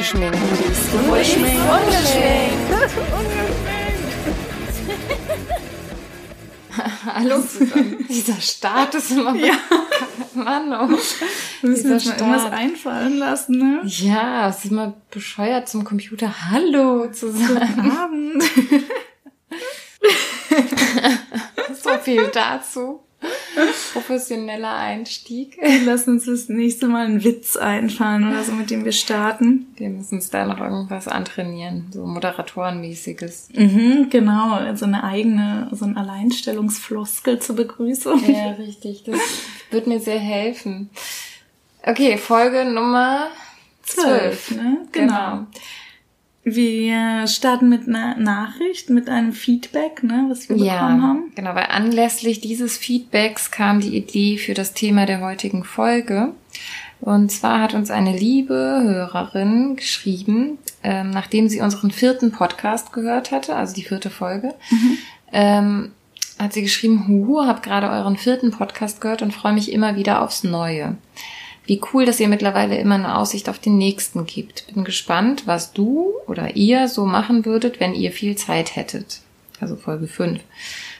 Ungeschminkt. Ungeschminkt. Ungeschminkt. Hallo zusammen. Dieser Start ist immer... Ja. Mann, oh. Wir müssen uns mal irgendwas einfallen lassen, ne? Ja, es ist immer bescheuert zum Computer Hallo zu sagen. Guten Abend. so viel dazu. Professioneller Einstieg. Lassen uns das nächste Mal einen Witz einfallen oder so, mit dem wir starten. Wir müssen uns da noch irgendwas antrainieren. So Moderatorenmäßiges. Mhm, genau. So eine eigene, so ein Alleinstellungsfloskel zur Begrüßung. Ja, richtig. Das wird mir sehr helfen. Okay, Folge Nummer zwölf. ne? Genau. Wir starten mit einer Nachricht, mit einem Feedback, ne, was wir Ja, bekommen haben. genau, weil anlässlich dieses Feedbacks kam die Idee für das Thema der heutigen Folge. Und zwar hat uns eine liebe Hörerin geschrieben, ähm, nachdem sie unseren vierten Podcast gehört hatte, also die vierte Folge, ähm, hat sie geschrieben, Huhu, hab gerade euren vierten Podcast gehört und freue mich immer wieder aufs Neue. Wie cool, dass ihr mittlerweile immer eine Aussicht auf den nächsten gibt. Bin gespannt, was du oder ihr so machen würdet, wenn ihr viel Zeit hättet. Also Folge 5.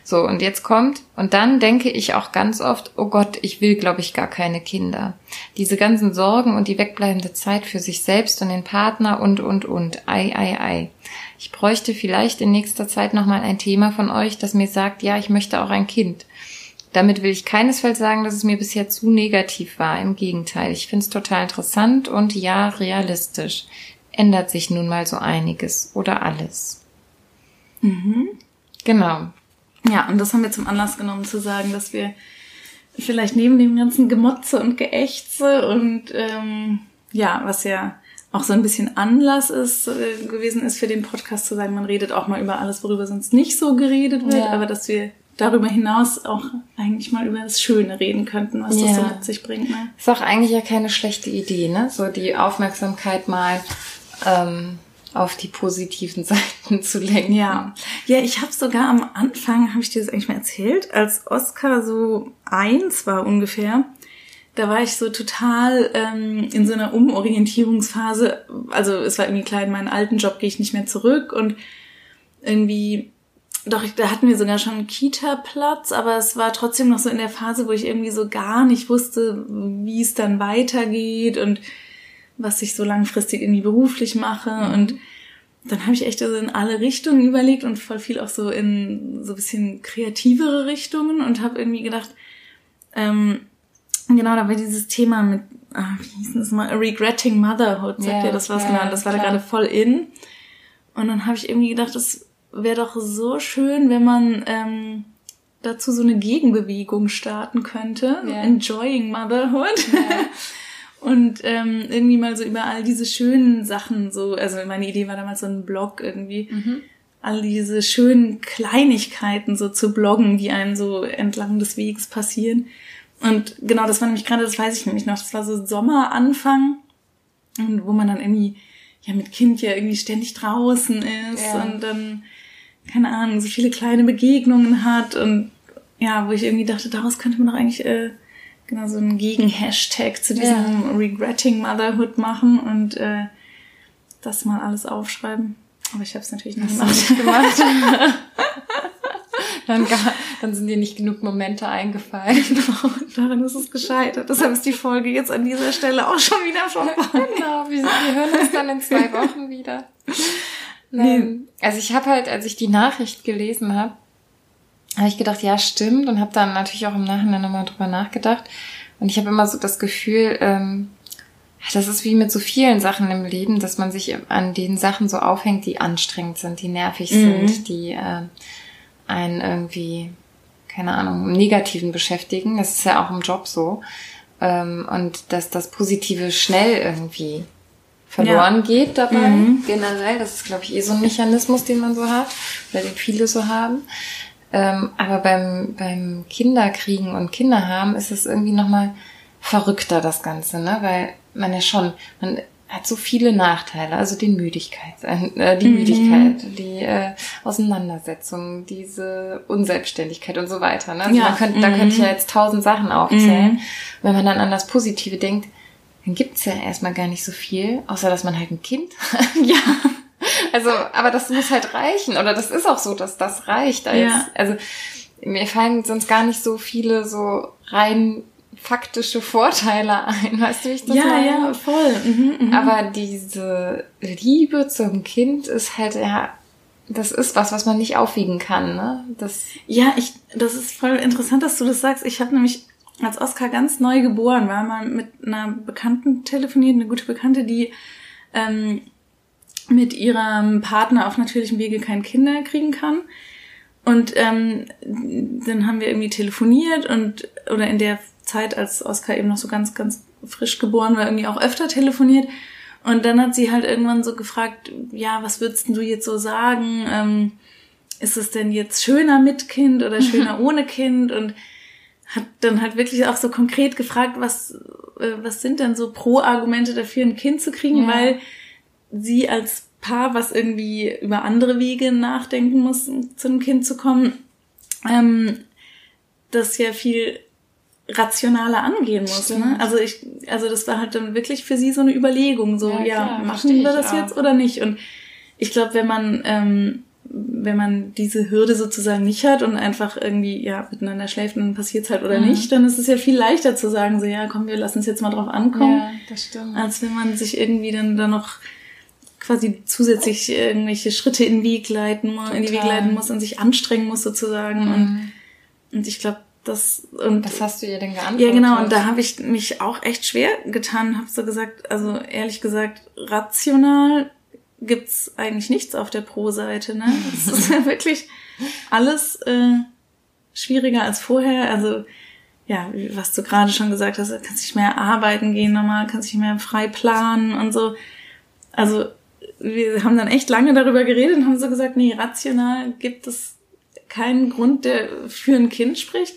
So, und jetzt kommt, und dann denke ich auch ganz oft, oh Gott, ich will, glaube ich, gar keine Kinder. Diese ganzen Sorgen und die wegbleibende Zeit für sich selbst und den Partner und, und, und. Ei, ei, ei. Ich bräuchte vielleicht in nächster Zeit nochmal ein Thema von euch, das mir sagt, ja, ich möchte auch ein Kind. Damit will ich keinesfalls sagen, dass es mir bisher zu negativ war. Im Gegenteil, ich finde es total interessant und ja, realistisch. Ändert sich nun mal so einiges oder alles. Genau. Ja, und das haben wir zum Anlass genommen zu sagen, dass wir vielleicht neben dem ganzen Gemotze und Geächze und ähm, ja, was ja auch so ein bisschen Anlass ist äh, gewesen ist für den Podcast zu sagen, man redet auch mal über alles, worüber sonst nicht so geredet wird, Ja. aber dass wir darüber hinaus auch eigentlich mal über das Schöne reden könnten, was das so Ja. mit sich bringt. Ne? Ist auch eigentlich ja keine schlechte Idee, ne? So die Aufmerksamkeit mal ähm, auf die positiven Seiten zu lenken. Ja, ja, ich habe sogar am Anfang, habe ich dir das eigentlich mal erzählt, als Oscar so eins war ungefähr, da war ich so total ähm, in so einer Umorientierungsphase. Also es war irgendwie klar, in meinen alten Job gehe ich nicht mehr zurück und irgendwie, doch, da hatten wir sogar schon einen Kita-Platz, aber es war trotzdem noch so in der Phase, wo ich irgendwie so gar nicht wusste, wie es dann weitergeht und was ich so langfristig irgendwie beruflich mache und dann habe ich echt so in alle Richtungen überlegt und voll viel auch so in so ein bisschen kreativere Richtungen und habe irgendwie gedacht, ähm, genau, da war dieses Thema mit, ah, wie hieß denn das mal, Regretting Motherhood, sagt Ja, ihr das was genau, das war da klar. gerade voll in. Und dann habe ich irgendwie gedacht, das wäre doch so schön, wenn man ähm, dazu so eine Gegenbewegung starten könnte, Ja. Enjoying Motherhood. Und ähm, irgendwie mal so über all diese schönen Sachen so, also meine Idee war damals so ein Blog irgendwie, all diese schönen Kleinigkeiten so zu bloggen, die einem so entlang des Weges passieren. Und genau, das war nämlich gerade, das weiß ich nämlich noch, das war so Sommeranfang, und wo man dann irgendwie ja mit Kind ja irgendwie ständig draußen ist Ja. und dann, keine Ahnung, so viele kleine Begegnungen hat und ja, wo ich irgendwie dachte, daraus könnte man doch eigentlich äh, genau so einen Gegen-Hashtag zu diesem Regretting Motherhood machen und äh, das mal alles aufschreiben. Aber ich habe es natürlich nicht gemacht. gemacht. dann, gar, dann sind dir nicht genug Momente eingefallen. Genau, daran ist es gescheitert. Deshalb ist die Folge jetzt an dieser Stelle auch schon wieder vorbei. genau, wir, wir hören uns dann in zwei Wochen wieder. Ähm, also ich habe halt, als ich die Nachricht gelesen habe, habe ich gedacht, ja, stimmt und habe dann natürlich auch im Nachhinein nochmal drüber nachgedacht. Und ich habe immer so das Gefühl, ähm, das ist wie mit so vielen Sachen im Leben, dass man sich an den Sachen so aufhängt, die anstrengend sind, die nervig sind, die äh, einen irgendwie, keine Ahnung, im Negativen beschäftigen. Das ist ja auch im Job so. Ähm, und dass das Positive schnell irgendwie verloren geht dabei, generell. Das ist, glaube ich, eh so ein Mechanismus, den man so hat, oder den viele so haben. Ähm, aber beim, beim Kinderkriegen und Kinderhaben ist es irgendwie nochmal verrückter, das Ganze, ne? Weil man ja schon, man hat so viele Nachteile, also die Müdigkeit, äh, die Müdigkeit, die äh, Auseinandersetzung, diese Unselbstständigkeit und so weiter. Ne? Also Ja, man könnte, Da könnte ich ja jetzt tausend Sachen aufzählen. Wenn man dann an das Positive denkt, dann gibt's ja erstmal gar nicht so viel, außer dass man halt ein Kind hat. ja. Also, aber das muss halt reichen. Oder das ist auch so, dass das reicht. Als, ja. Also mir fallen sonst gar nicht so viele so rein faktische Vorteile ein, weißt du, wie ich das ja, meine? Ja, ja, voll. Mhm, mh. Aber diese Liebe zum Kind ist halt ja, das ist was, was man nicht aufwiegen kann, ne? Das ja, ich, das ist voll interessant, dass du das sagst. Ich habe nämlich als Oscar ganz neu geboren war, mal mit einer Bekannten telefoniert, eine gute Bekannte, die ähm, mit ihrem Partner auf natürlichem Wege kein Kinder kriegen kann. Und ähm, dann haben wir irgendwie telefoniert und oder in der Zeit, als Oscar eben noch so ganz, ganz frisch geboren war, irgendwie auch öfter telefoniert. Und dann hat sie halt irgendwann so gefragt, ja, was würdest du jetzt so sagen? Ähm, ist es denn jetzt schöner mit Kind oder schöner ohne Kind? Und hat dann halt wirklich auch so konkret gefragt, was, äh, was sind denn so Pro-Argumente dafür, ein Kind zu kriegen, ja. weil sie als Paar, was irgendwie über andere Wege nachdenken muss, zu einem Kind zu kommen, ähm, das ja viel rationaler angehen muss. Ne? Also ich, also das war halt dann wirklich für sie so eine Überlegung, so ja, ja klar, machen wir das auch. jetzt oder nicht? Und ich glaube, wenn man ähm, wenn man diese Hürde sozusagen nicht hat und einfach irgendwie ja miteinander schläft und dann passiert's halt oder mhm. nicht, dann ist es ja viel leichter zu sagen, so ja, komm, wir lassen es jetzt mal drauf ankommen, ja, das stimmt. als wenn man sich irgendwie dann da noch quasi zusätzlich irgendwelche Schritte in Weg leiten muss, in die Wege leiten muss und sich anstrengen muss sozusagen mhm. und und ich glaube, das und was hast du ihr denn geantwortet? Ja, genau, und da habe ich mich auch echt schwer getan, habe so gesagt, also ehrlich gesagt, rational gibt's eigentlich nichts auf der Pro-Seite, ne? Das ist ja wirklich alles äh, schwieriger als vorher, also ja, was du gerade schon gesagt hast, kannst nicht mehr arbeiten gehen normal, kannst nicht mehr frei planen und so. Also wir haben dann echt lange darüber geredet und haben so gesagt, nee, rational gibt es keinen Grund, der für ein Kind spricht.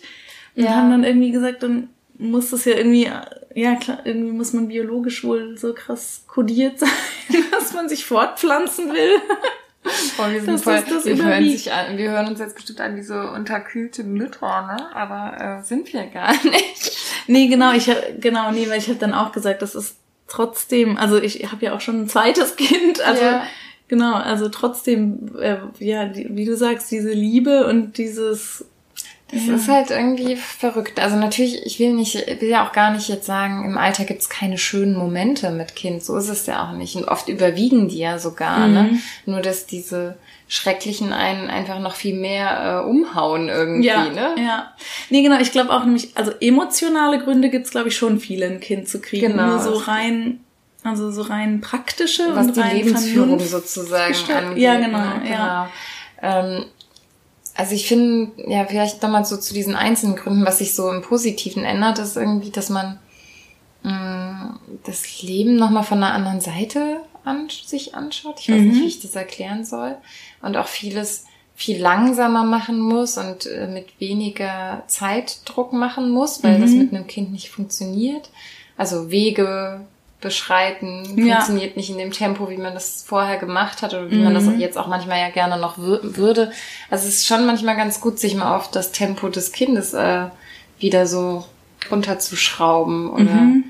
Und ja. haben dann irgendwie gesagt, dann muss das ja irgendwie, ja klar, irgendwie muss man biologisch wohl so krass kodiert sein, dass man sich fortpflanzen will. Boah, wir, sind voll, wir, hören sich an, wir hören uns jetzt bestimmt an wie so unterkühlte Mütter, ne? Aber äh, sind wir gar nicht. Nee, genau, ich genau, nee, weil ich habe dann auch gesagt, das ist trotzdem, also ich habe ja auch schon ein zweites Kind, also ja. Genau, also trotzdem, äh, ja, die, wie du sagst, diese Liebe und dieses das ja. ist halt irgendwie verrückt. Also natürlich, ich will nicht, will ja auch gar nicht jetzt sagen, im Alter gibt's keine schönen Momente mit Kind. So ist es ja auch nicht. Und oft überwiegen die ja sogar, ne? mhm. ne? Nur dass diese schrecklichen einen einfach noch viel mehr äh, umhauen irgendwie, ja, ne? Ja. Nee, genau, ich glaube auch nämlich, also emotionale Gründe gibt's glaube ich schon viele, ein Kind zu kriegen. Genau. Nur so rein also so rein praktische Was und die rein Lebensführung sozusagen angeht. Ja, genau, genau. ja. Ähm, also ich finde, ja, vielleicht nochmal so zu diesen einzelnen Gründen, was sich so im Positiven ändert, ist irgendwie, dass man mh, mm, das Leben nochmal von einer anderen Seite an, sich anschaut. Ich weiß mhm. nicht, wie ich das erklären soll. Und auch vieles viel langsamer machen muss und äh, mit weniger Zeitdruck machen muss, weil mhm. das mit einem Kind nicht funktioniert. Also Wege beschreiten, ja. funktioniert nicht in dem Tempo, wie man das vorher gemacht hat oder wie mhm. man das mhm. jetzt auch manchmal ja gerne noch würde. Also es ist schon manchmal ganz gut, sich mal auf das Tempo des Kindes äh, wieder so runterzuschrauben oder mhm.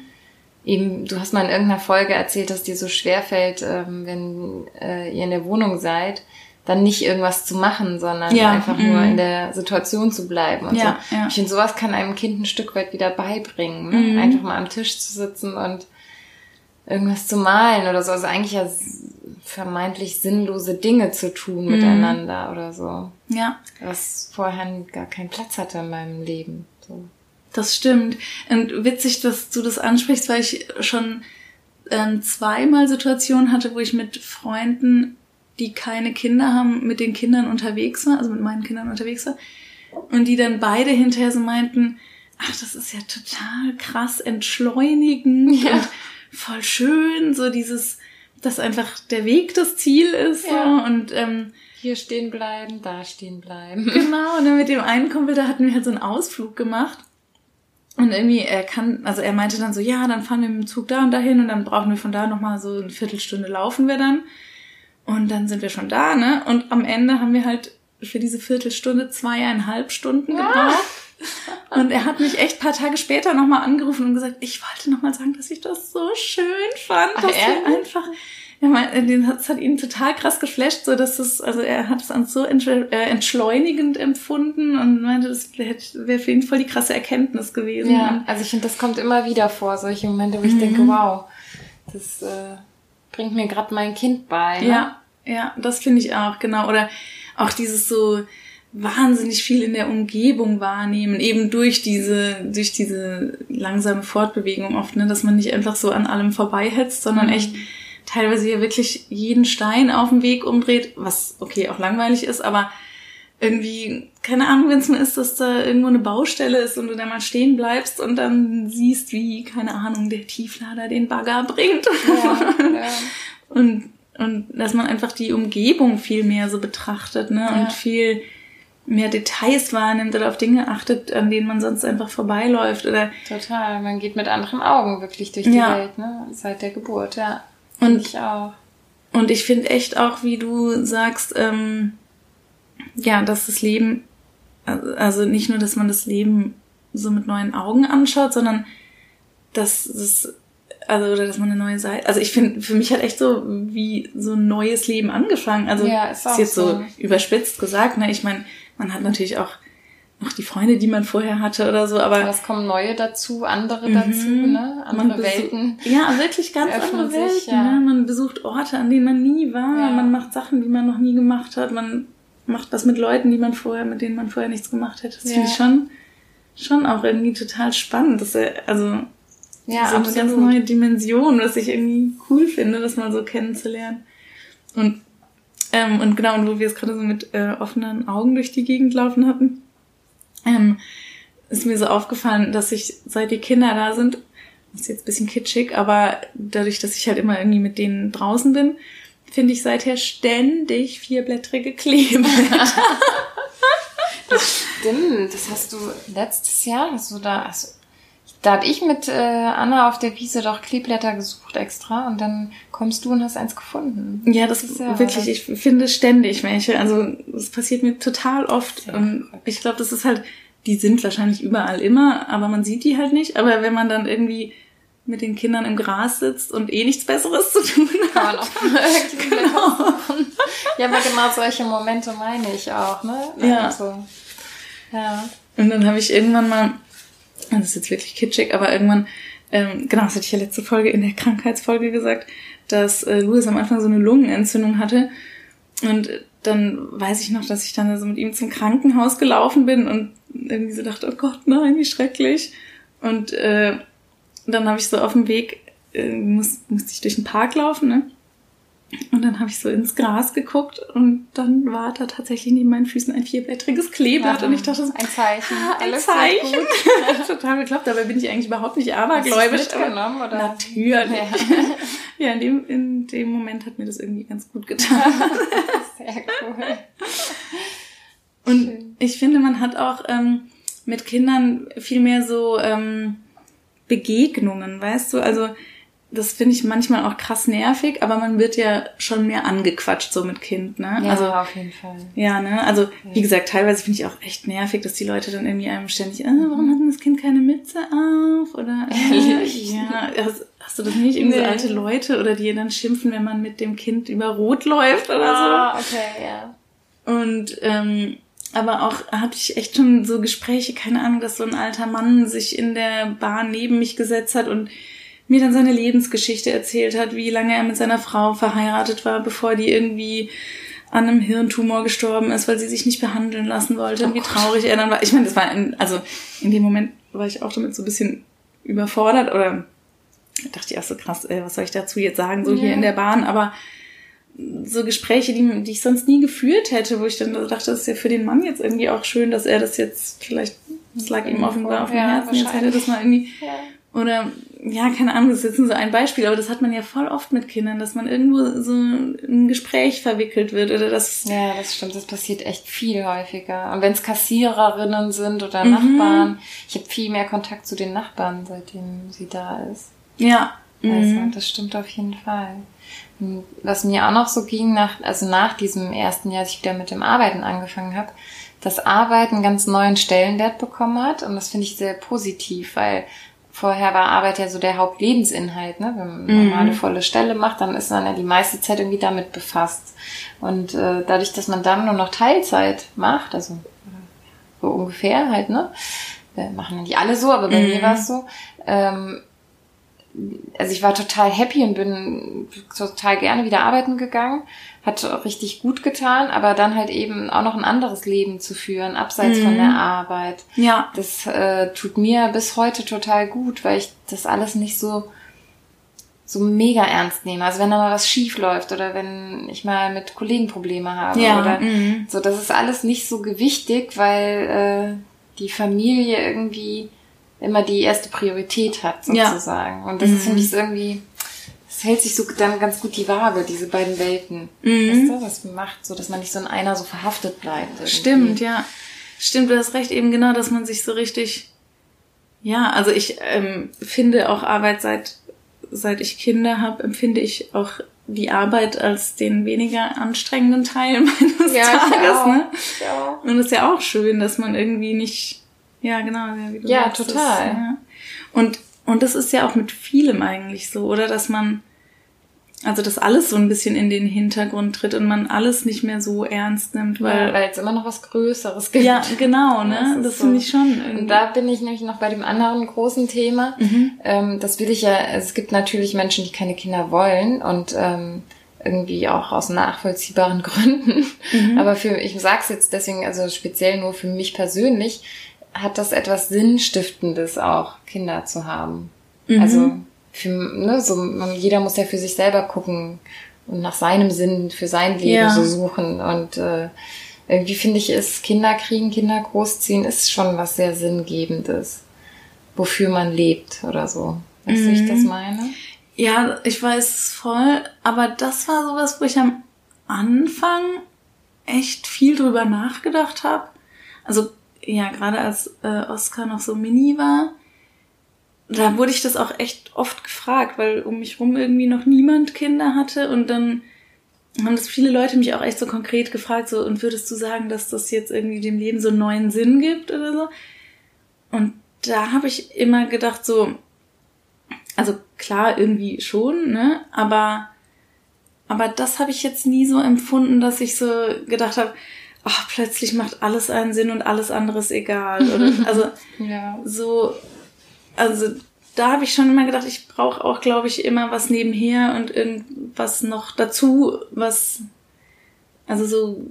eben, du hast mal in irgendeiner Folge erzählt, dass dir so schwer fällt, ähm, wenn äh, ihr in der Wohnung seid, dann nicht irgendwas zu machen, sondern ja, einfach nur mhm. in der Situation zu bleiben und ja, so. Ja. Ich finde, sowas kann einem Kind ein Stück weit wieder beibringen. Ne? Mhm. Einfach mal am Tisch zu sitzen und irgendwas zu malen oder so. Also eigentlich ja vermeintlich sinnlose Dinge zu tun mhm. miteinander oder so. Ja. Was vorher gar keinen Platz hatte in meinem Leben. So. Das stimmt. Und witzig, dass du das ansprichst, weil ich schon ähm, zweimal Situationen hatte, wo ich mit Freunden, die keine Kinder haben, mit den Kindern unterwegs war, also mit meinen Kindern unterwegs war. Und die dann beide hinterher so meinten, ach, das ist ja total krass entschleunigend ja. und voll schön, so dieses, dass einfach der Weg das Ziel ist. Ja. So, und ähm, hier stehen bleiben, da stehen bleiben. Genau, und dann mit dem einen Kumpel, da hatten wir halt so einen Ausflug gemacht. Und irgendwie, er kann, also er meinte dann so, ja, dann fahren wir mit dem Zug da und dahin und dann brauchen wir von da nochmal so eine Viertelstunde laufen wir dann. Und dann sind wir schon da, ne? Und am Ende haben wir halt für diese Viertelstunde zweieinhalb Stunden gebraucht. Und er hat mich echt paar Tage später nochmal angerufen und gesagt, ich wollte nochmal sagen, dass ich das so schön fand, Ach, dass wir einfach ja, hat, das hat ihn total krass geflasht, so dass es, also er hat es an so äh, entschleunigend empfunden und meinte, das wäre für ihn voll die krasse Erkenntnis gewesen. Ja, also ich finde, das kommt immer wieder vor, solche Momente, wo ich mhm. denke, wow, das äh, bringt mir gerade mein Kind bei. Ne? Ja, ja, das finde ich auch, genau. Oder auch dieses so wahnsinnig viel in der Umgebung wahrnehmen, eben durch diese, durch diese langsame Fortbewegung oft, ne, dass man nicht einfach so an allem vorbeihetzt, sondern mhm. echt teilweise ja wirklich jeden Stein auf dem Weg umdreht, was okay auch langweilig ist, aber irgendwie, keine Ahnung, wenn es mal ist, dass da irgendwo eine Baustelle ist und du da mal stehen bleibst und dann siehst, wie, keine Ahnung, der Tieflader den Bagger bringt. Ja, ja. und, und dass man einfach die Umgebung viel mehr so betrachtet, ne? Ja. Und viel mehr Details wahrnimmt oder auf Dinge achtet, an denen man sonst einfach vorbeiläuft oder. Total. Man geht mit anderen Augen wirklich durch die Welt, ne? Seit der Geburt, ja. Und ich auch. Und ich finde echt auch, wie du sagst, ähm, ja, dass das Leben, also nicht nur, dass man das Leben so mit neuen Augen anschaut, sondern dass das, also oder dass man eine neue Seite, also ich finde, für mich hat echt so wie so ein neues Leben angefangen. Also ja, ist, ist jetzt so. so überspitzt gesagt, ne? Ich meine, man hat natürlich auch noch die Freunde, die man vorher hatte oder so, aber. Es kommen neue dazu, andere mhm. dazu, ne? Andere Welten. Ja, wirklich ganz andere Welten. Sich, ja. ne? Man besucht Orte, an denen man nie war. Ja. Man macht Sachen, die man noch nie gemacht hat. Man macht was mit Leuten, die man vorher, mit denen man vorher nichts gemacht hätte. Das ja. finde ich schon, schon auch irgendwie total spannend. Dass er, also, ja, so eine ganz neue Dimension, was ich irgendwie cool finde, das mal so kennenzulernen. Und, ähm, und genau, und wo wir es gerade so mit äh, offenen Augen durch die Gegend laufen hatten, ähm, ist mir so aufgefallen, dass ich, seit die Kinder da sind, ist jetzt bisschen kitschig, aber dadurch, dass ich halt immer irgendwie mit denen draußen bin, finde ich seither ständig vierblättrige Kleeblätter. das stimmt, das hast du letztes Jahr, hast du da, also, da hab ich mit äh, Anna auf der Wiese doch Kleeblätter gesucht extra und dann kommst du und hast eins gefunden. Ja, das, das ist ja wirklich, ich finde ständig welche. Also das passiert mir total oft. und ich glaube, das ist halt, die sind wahrscheinlich überall immer, aber man sieht die halt nicht. Aber wenn man dann irgendwie mit den Kindern im Gras sitzt und eh nichts Besseres zu tun hat. Kann man auch genau. Ja, aber genau solche Momente meine ich auch, ne? Ja. Also, ja. Und dann habe ich irgendwann mal, das ist jetzt wirklich kitschig, aber irgendwann, ähm, genau, das hatte ich ja letzte Folge in der Krankheitsfolge gesagt, dass äh, Louis am Anfang so eine Lungenentzündung hatte. Und dann weiß ich noch, dass ich dann so mit ihm zum Krankenhaus gelaufen bin und irgendwie so dachte, oh Gott, nein, wie schrecklich. Und äh, dann habe ich so auf dem Weg, äh, muss, musste ich durch den Park laufen, ne? Und dann habe ich so ins Gras geguckt und dann war da tatsächlich neben meinen Füßen ein vierblättriges Kleeblatt ja, und ich dachte so, ein Zeichen, ah, ein Alles Zeichen. Total bekloppt, dabei bin ich eigentlich überhaupt nicht abergläubisch. Hast mitgenommen, oder? Natürlich. Ja. ja, in, dem, in dem Moment hat mir das irgendwie ganz gut getan. Sehr cool. Und Schön. ich finde, man hat auch ähm, mit Kindern viel mehr so ähm, Begegnungen, weißt du? Also das finde ich manchmal auch krass nervig, aber man wird ja schon mehr angequatscht so mit Kind, ne? Ja, also auf jeden Fall. Ja, ne? Also wie gesagt, teilweise finde ich auch echt nervig, dass die Leute dann irgendwie einem ständig, äh, warum hat denn das Kind keine Mütze auf? Oder äh, ja, hast, hast, du das nicht? Irgendwie nee. so alte Leute oder die dann schimpfen, wenn man mit dem Kind über Rot läuft oder ah, so. Ah, okay, ja. Und ähm, aber auch hatte ich echt schon so Gespräche, keine Ahnung, dass so ein alter Mann sich in der Bahn neben mich gesetzt hat und mir dann seine Lebensgeschichte erzählt hat, wie lange er mit seiner Frau verheiratet war, bevor die irgendwie an einem Hirntumor gestorben ist, weil sie sich nicht behandeln lassen wollte und wie traurig er dann war. Ich meine, das war ein, also in dem Moment war ich auch damit so ein bisschen überfordert oder dachte ich auch so krass, ey, was soll ich dazu jetzt sagen, so ja. hier in der Bahn, aber so Gespräche, die, die ich sonst nie geführt hätte, wo ich dann dachte, das ist ja für den Mann jetzt irgendwie auch schön, dass er das jetzt vielleicht, das lag ihm offenbar auf dem ja, Herzen, jetzt hätte das mal irgendwie, ja. Oder, ja, keine Ahnung, das ist jetzt nur so ein Beispiel, aber das hat man ja voll oft mit Kindern, dass man irgendwo so ein Gespräch verwickelt wird oder das. Ja, das stimmt, das passiert echt viel häufiger. Und wenn es Kassiererinnen sind oder mhm. Nachbarn, ich habe viel mehr Kontakt zu den Nachbarn, seitdem sie da ist. Ja. Also, mhm. das stimmt auf jeden Fall. Was mir auch noch so ging, nach, also nach diesem ersten Jahr, als ich wieder mit dem Arbeiten angefangen habe, dass Arbeit einen ganz neuen Stellenwert bekommen hat. Und das finde ich sehr positiv, weil vorher war Arbeit ja so der Hauptlebensinhalt. Ne? Wenn man mhm. mal eine volle Stelle macht, dann ist man ja die meiste Zeit irgendwie damit befasst. Und äh, dadurch, dass man dann nur noch Teilzeit macht, also so ungefähr halt, ne? Wir machen ja nicht alle so, aber bei mhm. mir war es so. Ähm, also ich war total happy und bin total gerne wieder arbeiten gegangen. Hat richtig gut getan, aber dann halt eben auch noch ein anderes Leben zu führen, abseits mhm. von der Arbeit. Ja. Das äh, tut mir bis heute total gut, weil ich das alles nicht so so mega ernst nehme. Also wenn da mal was schief läuft oder wenn ich mal mit Kollegen Probleme habe ja. oder mhm. so, das ist alles nicht so gewichtig, weil äh, die Familie irgendwie immer die erste Priorität hat, sozusagen. Ja. Und das mhm. finde ich irgendwie, das hält sich so dann ganz gut die Waage, diese beiden Welten. Mhm. Weißt du, was macht, so dass man nicht so in einer so verhaftet bleibt. Irgendwie. Stimmt, ja. Stimmt, du hast recht, eben genau, dass man sich so richtig, ja, also ich ähm, finde auch Arbeit seit, seit ich Kinder habe, empfinde ich auch die Arbeit als den weniger anstrengenden Teil meines ja, Tages. Ne? Ja. Und es ist ja auch schön, dass man irgendwie nicht ja, genau. Ja, wie du ja sagst, total. Das, ja. Und, und das ist ja auch mit vielem eigentlich so, oder? Dass man, also dass alles so ein bisschen in den Hintergrund tritt und man alles nicht mehr so ernst nimmt, weil. Ja, weil es immer noch was Größeres gibt. Ja, genau, ne? Das, das so. finde ich schon. Irgendwie. Und da bin ich nämlich noch bei dem anderen großen Thema. Mhm. Ähm, das will ich ja, es gibt natürlich Menschen, die keine Kinder wollen und ähm, irgendwie auch aus nachvollziehbaren Gründen. Mhm. Aber für, ich sag's jetzt deswegen, also speziell nur für mich persönlich, hat das etwas Sinnstiftendes auch, Kinder zu haben. Mhm. Also für, ne, so, jeder muss ja für sich selber gucken und nach seinem Sinn für sein Leben ja. so suchen. Und äh, irgendwie finde ich, ist Kinder kriegen, Kinder großziehen, ist schon was sehr Sinngebendes, wofür man lebt oder so. Weißt du, mhm. ich das meine? Ja, ich weiß voll, aber das war sowas, wo ich am Anfang echt viel drüber nachgedacht habe. Also ja, gerade als äh, Oscar noch so mini war, da wurde ich das auch echt oft gefragt, weil um mich rum irgendwie noch niemand Kinder hatte und dann haben das viele Leute mich auch echt so konkret gefragt, so, und würdest du sagen, dass das jetzt irgendwie dem Leben so einen neuen Sinn gibt oder so? Und da habe ich immer gedacht, so, also klar, irgendwie schon, ne? Aber, aber das habe ich jetzt nie so empfunden, dass ich so gedacht habe, ach, plötzlich macht alles einen Sinn und alles andere ist egal. Oder, also ja. so, also da habe ich schon immer gedacht, ich brauche auch, glaube ich, immer was nebenher und irgendwas noch dazu, was also so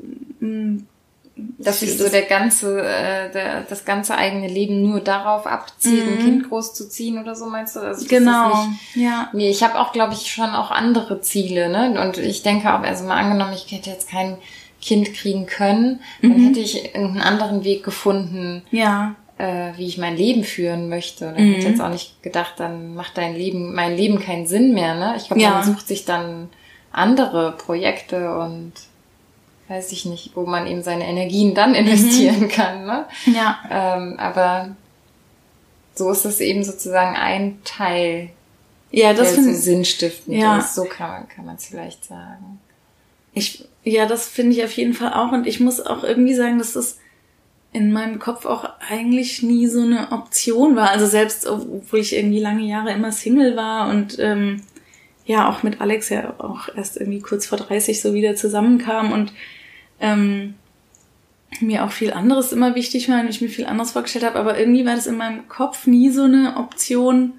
mh, hm, dass sich so der ganze, äh, der, das ganze eigene Leben nur darauf abzielt, mhm. ein Kind großzuziehen oder so, meinst du? Also genau, nicht, ja. Nee, ich habe auch, glaube ich, schon auch andere Ziele, ne? Und ich denke auch, also mal angenommen, ich hätte jetzt kein Kind kriegen können, dann mhm. hätte ich einen anderen Weg gefunden, ja. Äh, wie ich mein Leben führen möchte. Und dann mhm. hätte ich jetzt auch nicht gedacht, dann macht dein Leben, mein Leben keinen Sinn mehr. Ne? Ich glaube, ja. man sucht sich dann andere Projekte und weiß ich nicht, wo man eben seine Energien dann investieren mhm. kann. Ne? Ja. Ähm, aber so ist es eben sozusagen ein Teil, ja, das der so sinnstiftend ja. ist. So kann man kann man es vielleicht sagen. Ich, ja, das finde ich auf jeden Fall auch. Und ich muss auch irgendwie sagen, dass das in meinem Kopf auch eigentlich nie so eine Option war. Also selbst, obwohl ich irgendwie lange Jahre immer Single war und ähm, ja auch mit Alex ja auch erst irgendwie kurz vor 30 so wieder zusammenkam und ähm, mir auch viel anderes immer wichtig war und ich mir viel anderes vorgestellt habe, aber irgendwie war das in meinem Kopf nie so eine Option,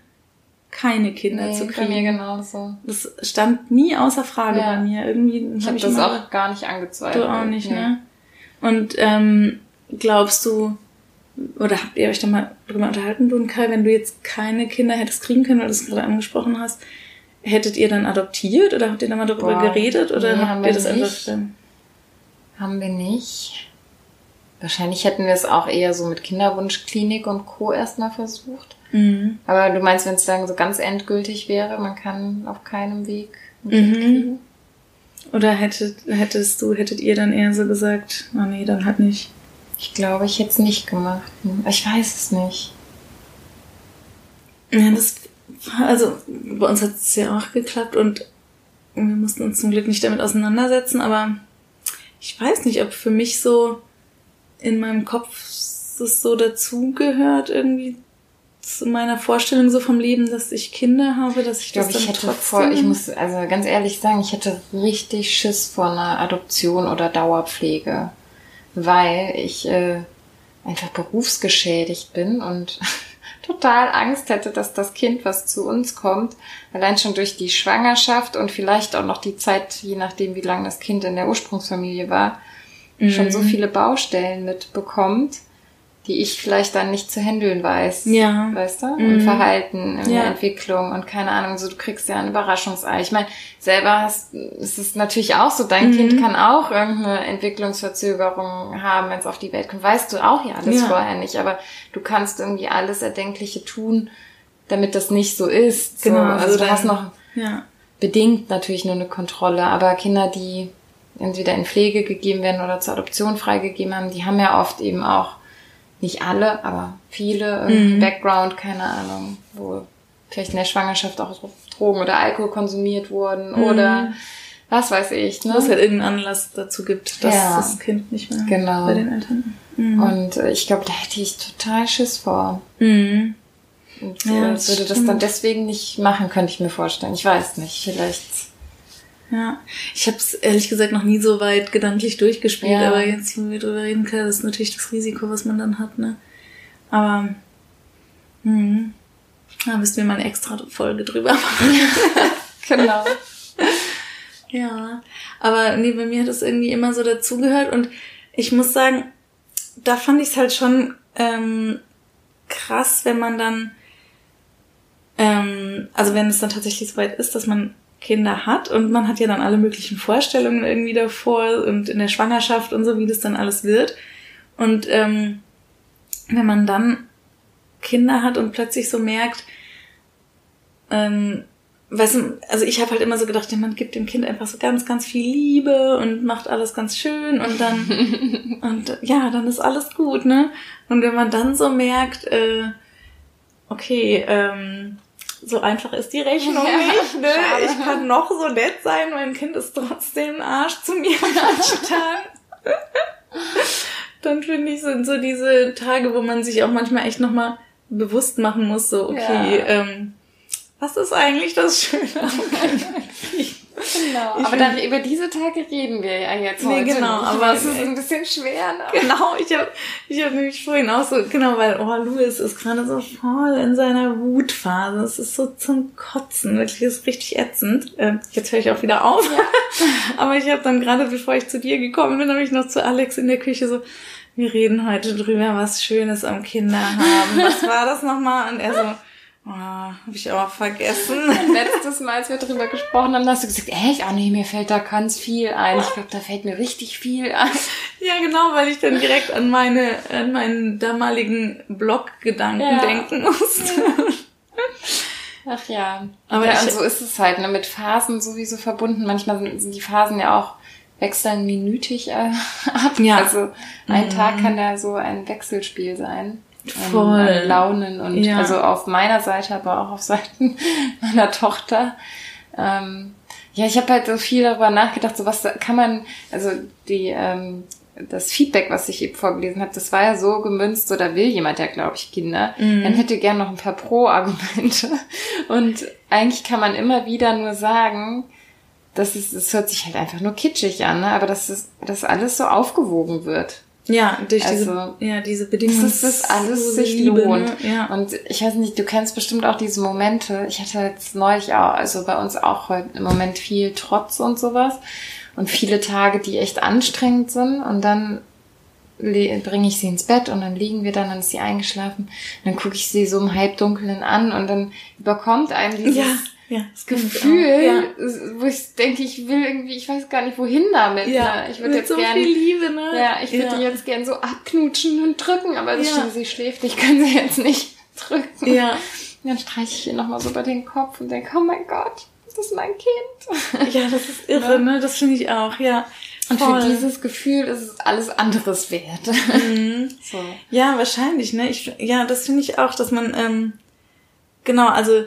keine Kinder nee, zu kriegen. Bei mir genauso. Das stand nie außer Frage ja. bei mir. Irgendwie ich habe hab das auch gar nicht angezweifelt. Du auch nicht, nee. ne? Und ähm, glaubst du, oder habt ihr euch da mal drüber unterhalten, du und Kai, wenn du jetzt keine Kinder hättest kriegen können, weil du es gerade angesprochen hast, hättet ihr dann adoptiert oder habt ihr da mal darüber Boah, geredet oder nee, habt ihr das nicht. einfach dann? Haben wir nicht. Wahrscheinlich hätten wir es auch eher so mit Kinderwunschklinik und Co. erstmal versucht. Mhm. Aber du meinst, wenn es dann so ganz endgültig wäre, man kann auf keinem Weg mhm. kriegen? Oder hättet, hättest du, hättet ihr dann eher so gesagt, oh nee, dann halt nicht. Ich glaube, ich hätte es nicht gemacht. Ich weiß es nicht. Ja, das, also bei uns hat es ja auch geklappt und wir mussten uns zum Glück nicht damit auseinandersetzen, aber ich weiß nicht, ob für mich so in meinem Kopf es so dazugehört irgendwie zu meiner Vorstellung so vom Leben, dass ich Kinder habe, dass ich, ich glaube, das ich hätte vor, ich muss also ganz ehrlich sagen, ich hätte richtig Schiss vor einer Adoption oder Dauerpflege, weil ich äh, einfach berufsgeschädigt bin und total Angst hätte, dass das Kind, was zu uns kommt, allein schon durch die Schwangerschaft und vielleicht auch noch die Zeit, je nachdem, wie lange das Kind in der Ursprungsfamilie war, mhm. schon so mhm. viele Baustellen mitbekommt die ich vielleicht dann nicht zu handeln weiß. Ja. Weißt du? Im mhm. Verhalten, in ja. der Entwicklung und keine Ahnung, so du kriegst ja ein Überraschungsei. Ich meine, selber hast, ist es natürlich auch so, dein mhm. Kind kann auch irgendeine Entwicklungsverzögerung haben, wenn es auf die Welt kommt. Weißt du auch ja alles ja. vorher nicht, aber du kannst irgendwie alles Erdenkliche tun, damit das nicht so ist. So. Genau. Also, also du hast noch ja. bedingt natürlich nur eine Kontrolle, aber Kinder, die entweder in Pflege gegeben werden oder zur Adoption freigegeben haben, die haben ja oft eben auch nicht alle, aber viele mhm. Background, keine Ahnung, wo vielleicht in der Schwangerschaft auch Drogen oder Alkohol konsumiert wurden mhm. oder was weiß ich. Ne? Wo es halt irgendeinen Anlass dazu gibt, dass ja. das Kind nicht mehr genau. bei den Eltern. Mhm. Und äh, ich glaube, da hätte ich total Schiss vor. Mhm. Und ja, äh, würde das dann deswegen nicht machen, könnte ich mir vorstellen. Ich weiß nicht, vielleicht ja, ich habe es ehrlich gesagt noch nie so weit gedanklich durchgespielt, ja. aber jetzt, wo wir drüber reden können, das ist natürlich das Risiko, was man dann hat, ne? Aber, hm, da müssten wir mal eine extra Folge drüber machen. genau. ja, aber nee, bei mir hat es irgendwie immer so dazugehört und ich muss sagen, da fand ich es halt schon ähm, krass, wenn man dann, ähm, also wenn es dann tatsächlich so weit ist, dass man Kinder hat und man hat ja dann alle möglichen Vorstellungen irgendwie davor und in der Schwangerschaft und so, wie das dann alles wird. Und ähm, wenn man dann Kinder hat und plötzlich so merkt, ähm, weißt du, also ich habe halt immer so gedacht, ja, man gibt dem Kind einfach so ganz, ganz viel Liebe und macht alles ganz schön und dann und ja, dann ist alles gut, ne? Und wenn man dann so merkt, äh, okay, ähm, so einfach ist die Rechnung ja, nicht. Ne? Ich kann noch so nett sein, mein Kind ist trotzdem ein Arsch zu mir manchen Tagen. Dann finde ich, sind so diese Tage, wo man sich auch manchmal echt nochmal bewusst machen muss, so, okay, ja. ähm, was ist eigentlich das Schöne am Kind? Genau, ich aber dann über diese Tage reden wir ja jetzt nee, heute. genau, aber es ist ein bisschen schwer. Ne? Genau, ich habe ich hab nämlich vorhin auch so, genau, weil, oh, Louis ist gerade so voll in seiner Wutphase. Es ist so zum Kotzen, wirklich, ist richtig ätzend. Äh, jetzt höre ich auch wieder auf. Ja. aber ich habe dann gerade, bevor ich zu dir gekommen bin, habe ich noch zu Alex in der Küche so, wir reden heute drüber, was Schönes am Kinder haben. Was war das nochmal? Und er so, Oh, hab ich auch vergessen. Letztes Mal, als wir darüber gesprochen haben, hast du gesagt, echt? Ah nee, mir fällt da ganz viel ein. Ich glaube, da fällt mir richtig viel ein. Ja, genau, weil ich dann direkt an meine, an meinen damaligen Blog-Gedanken ja. denken musste. Ach ja. Aber ja, und so ist es halt, ne, mit Phasen sowieso verbunden. Manchmal sind, sind die Phasen ja auch wechseln minütig äh, ab. Ja. Also ein mhm. Tag kann da so ein Wechselspiel sein. Voll. Ähm, Launen und ja. also auf meiner Seite, aber auch auf Seiten meiner Tochter. Ähm, ja, ich habe halt so viel darüber nachgedacht, so was kann man, also die ähm, das Feedback, was ich eben vorgelesen habe, das war ja so gemünzt, so da will jemand ja, glaube ich, Kinder. Mhm. Dann hätte gern noch ein paar Pro-Argumente. Und eigentlich kann man immer wieder nur sagen, dass es, es hört sich halt einfach nur kitschig an, ne? aber dass es, dass alles so aufgewogen wird. Ja, durch also, diese, ja, diese Bedingungen. Das alles sich Liebe, lohnt. Ne? Ja. Und ich weiß nicht, du kennst bestimmt auch diese Momente. Ich hatte jetzt neulich auch, also bei uns auch heute im Moment viel Trotz und sowas. Und viele Tage, die echt anstrengend sind. Und dann bringe ich sie ins Bett und dann liegen wir dann, dann ist sie eingeschlafen. Und dann gucke ich sie so im Halbdunklen an und dann überkommt einem dieses... Ja ja, das Gefühl, ja. wo ich denke, ich will irgendwie, ich weiß gar nicht wohin damit. Ja, ne? ich würde jetzt so gern, viel Liebe, ne? Ja, ich würde ja. die jetzt gern so abknutschen und drücken, aber das ja. stimmt, sie schläft, ich kann sie jetzt nicht drücken. Ja. Und dann streiche ich ihr nochmal so über den Kopf und denke, oh mein Gott, das ist mein Kind. Ja, das ist irre, ne? Das finde ich auch, ja. Und Voll. für dieses Gefühl ist es alles anderes wert. Mhm. So. Ja, wahrscheinlich, ne? Ich, ja, das finde ich auch, dass man, ähm, genau, also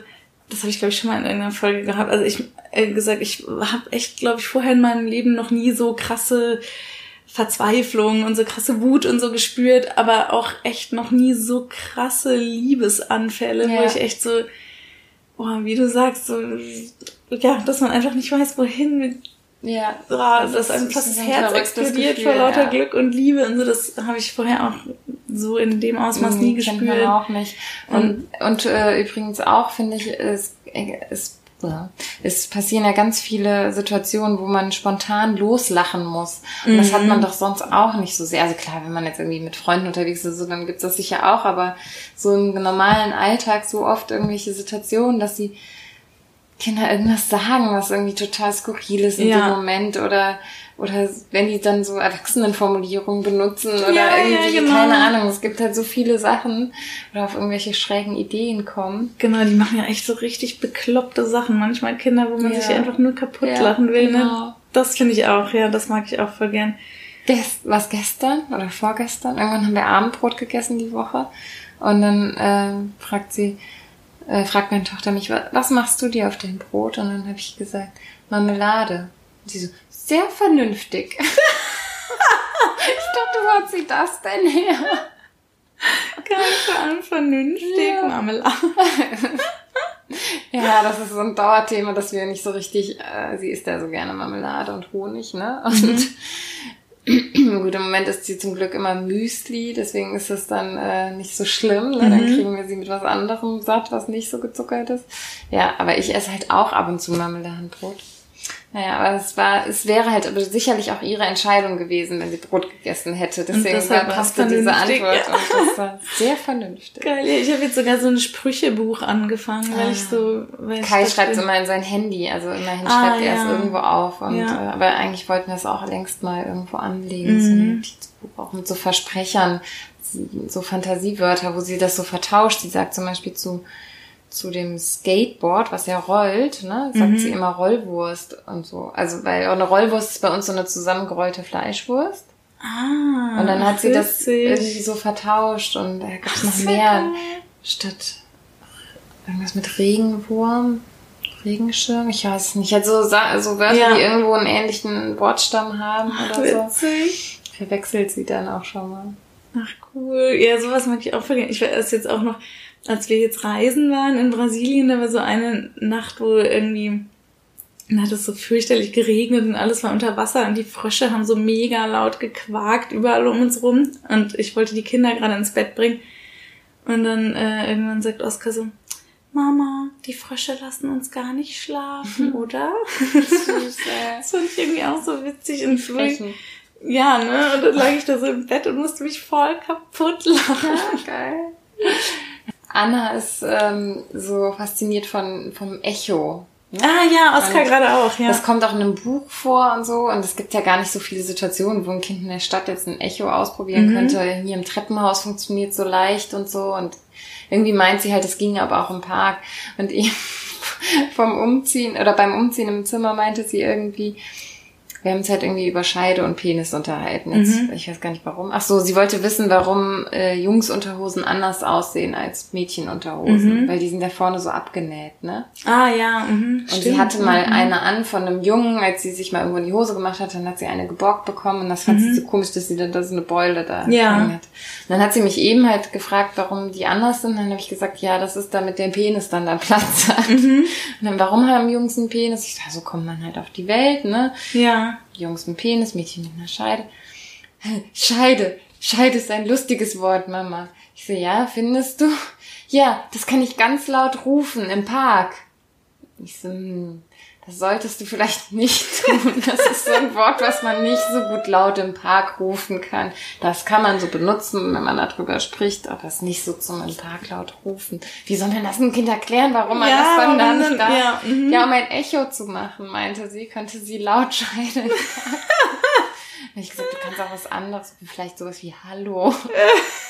das habe ich glaube ich schon mal in irgendeiner Folge gehabt. Also ich äh, gesagt, ich habe echt glaube ich vorher in meinem Leben noch nie so krasse Verzweiflung und so krasse Wut und so gespürt, aber auch echt noch nie so krasse Liebesanfälle, ja. wo ich echt so, oh, wie du sagst, so, ja, dass man einfach nicht weiß, wohin mit ja, oh, das dass einem fast das Herz explodiert vor lauter ja. Glück und Liebe und so, das habe ich vorher auch so in dem Ausmaß mhm, nie gespürt. Kennt man auch nicht. Und, und, und äh, übrigens auch, finde ich, es, es ja. Es passieren ja ganz viele Situationen, wo man spontan loslachen muss. Und mhm. das hat man mhm. doch sonst auch nicht so sehr. Also klar, wenn man jetzt irgendwie mit Freunden unterwegs ist, so, dann gibt's das sicher auch, aber so im normalen Alltag so oft irgendwelche Situationen, dass die Kinder irgendwas sagen, was irgendwie total skurril ist in ja. dem Moment oder oder wenn die dann so Erwachsenenformulierungen benutzen oder ja, irgendwie, ja, genau. keine Ahnung, es gibt halt so viele Sachen oder auf irgendwelche schrägen Ideen kommen. Genau, die machen ja echt so richtig bekloppte Sachen. Manchmal Kinder, wo man ja. sich einfach nur kaputt lachen will. Ne? Genau. Ne? Das finde ich auch, ja, das mag ich auch voll gern. Gest was gestern oder vorgestern? Irgendwann haben wir Abendbrot gegessen die Woche und dann äh, fragt sie, äh, fragt meine Tochter mich, was machst du dir auf dein Brot? Und dann habe ich gesagt, Marmelade. Und sie so, sehr vernünftig. ich dachte, wo hat sie das denn her? Ganz allem vernünftig, ja. Marmelade. ja, das ist so ein Dauerthema, dass wir nicht so richtig, äh, sie isst ja so gerne Marmelade und Honig, ne? Und mhm. Gut, im Moment ist sie zum Glück immer Müsli, deswegen ist es dann äh, nicht so schlimm. Ne? Dann mhm. kriegen wir sie mit was anderem satt, was nicht so gezuckert ist. Ja, aber ich esse halt auch ab und zu Marmeladenbrot. Naja, aber es war, es wäre halt aber sicherlich auch ihre Entscheidung gewesen, wenn sie Brot gegessen hätte. Deswegen passte diese Antwort ja. und das war sehr vernünftig. Geil, ich habe jetzt sogar so ein Sprüchebuch angefangen, weil ah. ich so. Weil Kai schreibt immer in sein Handy, also immerhin ah, schreibt er ja. es irgendwo auf. Und, ja. äh, aber eigentlich wollten wir es auch längst mal irgendwo anlegen, mhm. so ein Notizbuch auch mit so Versprechern, so Fantasiewörter, wo sie das so vertauscht. Sie sagt zum Beispiel zu zu dem Skateboard, was ja rollt, ne, sagt mhm. sie immer Rollwurst und so. Also, weil auch eine Rollwurst ist bei uns so eine zusammengerollte Fleischwurst. Ah. Und dann hat sie das irgendwie so vertauscht und da gibt's noch mehr. Statt irgendwas mit Regenwurm, Regenschirm, ich weiß nicht. Also so also Wörter, ja. die irgendwo einen ähnlichen Wortstamm haben oder Witzig. so. Verwechselt sie dann auch schon mal. Ach cool. Ja, sowas mag ich auch vergessen. Ich weiß jetzt auch noch, als wir jetzt reisen waren in Brasilien, da war so eine Nacht, wo irgendwie dann hat es so fürchterlich geregnet und alles war unter Wasser und die Frösche haben so mega laut gequakt überall um uns rum und ich wollte die Kinder gerade ins Bett bringen und dann äh, irgendwann sagt Oskar so, Mama, die Frösche lassen uns gar nicht schlafen, oder? Süß, das fand ich irgendwie auch so witzig und früh. Ja, ne? Und dann lag ich da so im Bett und musste mich voll kaputt lachen. Ja, geil. Anna ist ähm, so fasziniert von vom Echo. Ne? Ah ja, Oskar gerade auch, ja. Das kommt auch in einem Buch vor und so. Und es gibt ja gar nicht so viele Situationen, wo ein Kind in der Stadt jetzt ein Echo ausprobieren mhm. könnte. Hier im Treppenhaus funktioniert so leicht und so. Und irgendwie meint sie halt, es ging aber auch im Park. Und eben vom Umziehen oder beim Umziehen im Zimmer meinte sie irgendwie, wir haben uns halt irgendwie über Scheide und Penis unterhalten. Jetzt, mhm. Ich weiß gar nicht warum. Ach so, sie wollte wissen, warum äh, Jungsunterhosen anders aussehen als Mädchenunterhosen, mhm. weil die sind da vorne so abgenäht, ne? Ah ja. Mhm. Und Stimmt. sie hatte mal mhm. eine an von einem Jungen, als sie sich mal irgendwo in die Hose gemacht hat, dann hat sie eine geborgt bekommen und das fand sie mhm. so komisch, dass sie dann da so eine Beule da ja. hat. Und dann hat sie mich eben halt gefragt, warum die anders sind. Dann habe ich gesagt, ja, das ist damit der Penis dann da Platz hat. Mhm. Und dann, warum haben Jungs einen Penis? Ich sag, so kommt man halt auf die Welt, ne? Ja. Jungs mit Penis, Mädchen mit einer Scheide. Scheide. Scheide ist ein lustiges Wort, Mama. Ich so, ja, findest du? Ja, das kann ich ganz laut rufen im Park. Ich so, hm, das solltest du vielleicht nicht tun. Das ist so ein Wort, was man nicht so gut laut im Park rufen kann. Das kann man so benutzen, wenn man darüber spricht, aber es nicht so zum im Park laut rufen. Wie soll denn das ein Kind erklären, warum man ja, das dann, dann nicht darf? Ja, mhm. ja, um ein Echo zu machen, meinte sie, könnte sie laut schreien. ich gesagt, du kannst auch was anderes, vielleicht sowas wie Hallo.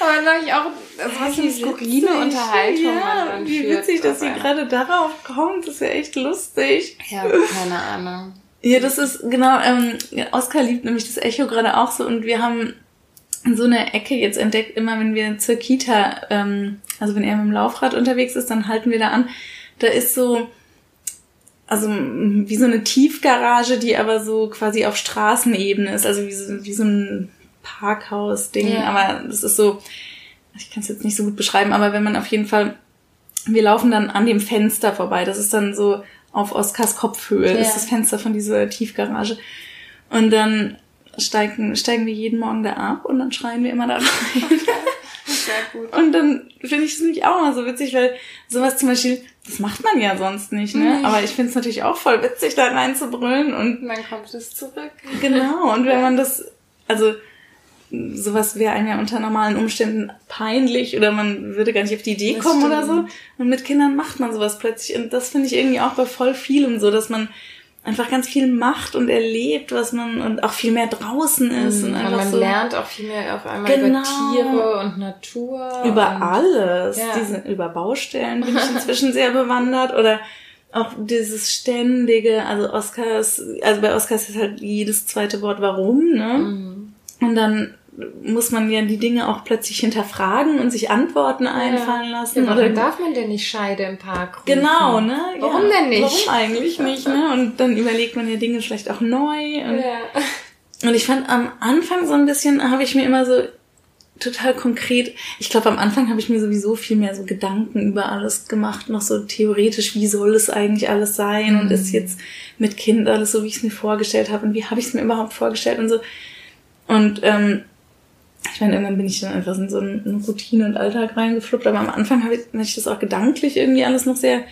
Aber dann habe ich auch, also was für eine skurrile Unterhaltung ja, Wie witzig, dass sie gerade darauf kommt, das ist ja echt lustig. Ja, keine Ahnung. Ja, das ist, genau, ähm, Oskar liebt nämlich das Echo gerade auch so und wir haben so eine Ecke jetzt entdeckt, immer wenn wir zur Kita, ähm, also wenn er mit dem Laufrad unterwegs ist, dann halten wir da an. Da ist so, also wie so eine Tiefgarage, die aber so quasi auf Straßenebene ist, also wie so, wie so ein Parkhaus-Ding. Ja. Aber das ist so, ich kann es jetzt nicht so gut beschreiben, aber wenn man auf jeden Fall, wir laufen dann an dem Fenster vorbei. Das ist dann so auf Oskars Kopfhöhe, ja. ist das Fenster von dieser Tiefgarage. Und dann steigen, steigen wir jeden Morgen da ab und dann schreien wir immer da rein. Sehr gut. Und dann finde ich es nämlich auch mal so witzig, weil sowas zum Beispiel, das macht man ja sonst nicht, ne? Aber ich finde es natürlich auch voll witzig, da rein zu brüllen und. Und dann kommt es zurück. Genau. Und wenn man das, also, sowas wäre einem ja unter normalen Umständen peinlich oder man würde gar nicht auf die Idee das kommen stimmt. oder so. Und mit Kindern macht man sowas plötzlich. Und das finde ich irgendwie auch bei voll vielem so, dass man einfach ganz viel macht und erlebt, was man und auch viel mehr draußen ist. Mhm, und einfach man so, lernt auch viel mehr auf einmal genau, über Tiere und Natur. Über alles. Ja. Diese, über Baustellen bin ich inzwischen sehr bewandert oder auch dieses ständige, also Oscars, also bei Oscars ist halt jedes zweite Wort warum, ne? Mhm. Und dann muss man ja die Dinge auch plötzlich hinterfragen und sich Antworten einfallen lassen. Ja, warum oder darf man denn nicht Scheide im Park rufen? Genau, ne? Warum ja, denn nicht? Warum eigentlich nicht, ne? Und dann überlegt man ja Dinge vielleicht auch neu. Und, ja. und ich fand am Anfang so ein bisschen, habe ich mir immer so total konkret, ich glaube am Anfang habe ich mir sowieso viel mehr so Gedanken über alles gemacht, noch so theoretisch, wie soll es eigentlich alles sein mhm. und ist jetzt mit Kind alles so, wie ich es mir vorgestellt habe und wie habe ich es mir überhaupt vorgestellt und so. Und ähm, ich meine, irgendwann bin ich dann einfach in so eine Routine und Alltag reingefluppt, aber am Anfang habe ich, hab ich das auch gedanklich irgendwie alles noch sehr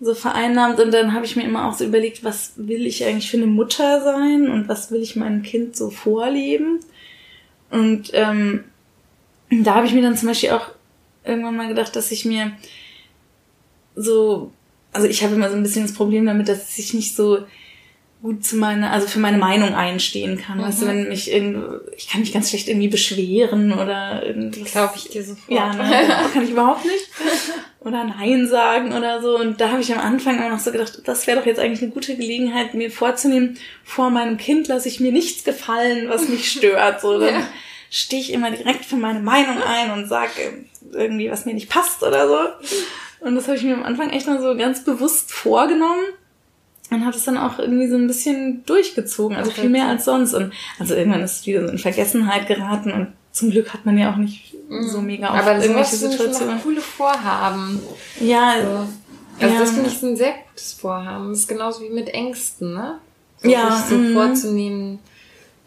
so vereinnahmt und dann habe ich mir immer auch so überlegt, was will ich eigentlich für eine Mutter sein und was will ich meinem Kind so vorleben. Und ähm, da habe ich mir dann zum Beispiel auch irgendwann mal gedacht, dass ich mir so, also ich habe immer so ein bisschen das Problem damit, dass ich nicht so gut zu meiner, also für meine Meinung einstehen kann. Mhm. Weißt du, mhm. wenn mich irgendwo, ich kann mich ganz schlecht irgendwie beschweren oder irgendwas. Glaube ich dir sofort. Ja, ne, kann ich überhaupt nicht. Oder Nein sagen oder so. Und da habe ich am Anfang immer noch so gedacht, das wäre doch jetzt eigentlich eine gute Gelegenheit, mir vorzunehmen, vor meinem Kind lasse ich mir nichts gefallen, was mich stört. So, dann ja. stehe ich immer direkt für meine Meinung ein und sage irgendwie, was mir nicht passt oder so. Und das habe ich mir am Anfang echt mal so ganz bewusst vorgenommen und hat es dann auch irgendwie so ein bisschen durchgezogen, also viel mehr als sonst. Und also irgendwann ist es wieder so in Vergessenheit geraten und zum Glück hat man ja auch nicht so mega oft Aber irgendwelche Situationen. Coole Vorhaben. Ja. Also, also ja. das finde ich ein sehr gutes Vorhaben. Das ist genauso wie mit Ängsten, ne? So ja. Sich so mm. vorzunehmen,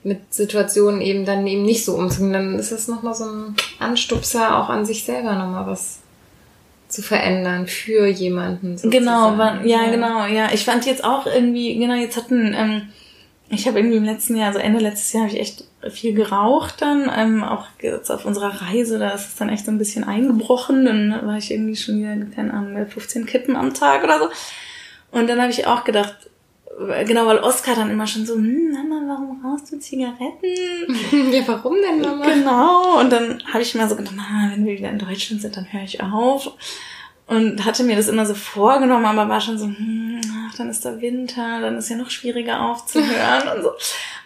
mit Situationen eben dann eben nicht so umzugehen. Dann ist das nochmal so ein Anstupser auch an sich selber nochmal was zu verändern für jemanden. Sozusagen. Genau, war, ja, ja, genau, ja. Ich fand jetzt auch irgendwie, genau, jetzt hatten, ähm, ich habe irgendwie im letzten Jahr, also Ende letztes Jahr, habe ich echt viel geraucht dann, ähm, auch jetzt auf unserer Reise, da ist es dann echt so ein bisschen eingebrochen, dann war ich irgendwie schon wieder, keine Ahnung, 15 Kippen am Tag oder so. Und dann habe ich auch gedacht, genau, weil Oskar dann immer schon so, hm, Mama, warum rauchst du Zigaretten? ja, warum denn, Mama? Genau, und dann habe ich mir so gedacht, na, wenn wir wieder in Deutschland sind, dann höre ich auf. Und hatte mir das immer so vorgenommen, aber war schon so, hm, ach, dann ist der Winter, dann ist ja noch schwieriger aufzuhören und so.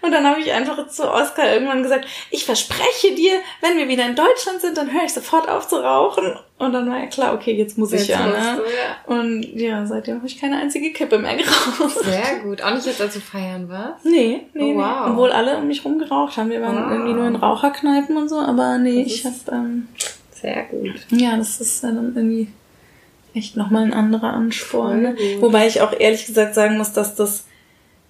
Und dann habe ich einfach zu Oskar irgendwann gesagt, ich verspreche dir, wenn wir wieder in Deutschland sind, dann höre ich sofort auf zu rauchen. Und dann war ja klar, okay, jetzt muss ich jetzt ja, ne? Du, ja. Und ja, seitdem habe ich keine einzige Kippe mehr geraucht. Sehr gut. Auch nicht jetzt, als du feiern warst? Nee, nee, oh, wow. nee. Obwohl alle um mich rum geraucht haben. Wir waren wow. irgendwie nur in Raucherkneipen und so, aber nee, das ich habe... Ähm, sehr gut. Ja, das ist dann irgendwie echt nochmal ein anderer Ansporn. Wobei ich auch ehrlich gesagt sagen muss, dass das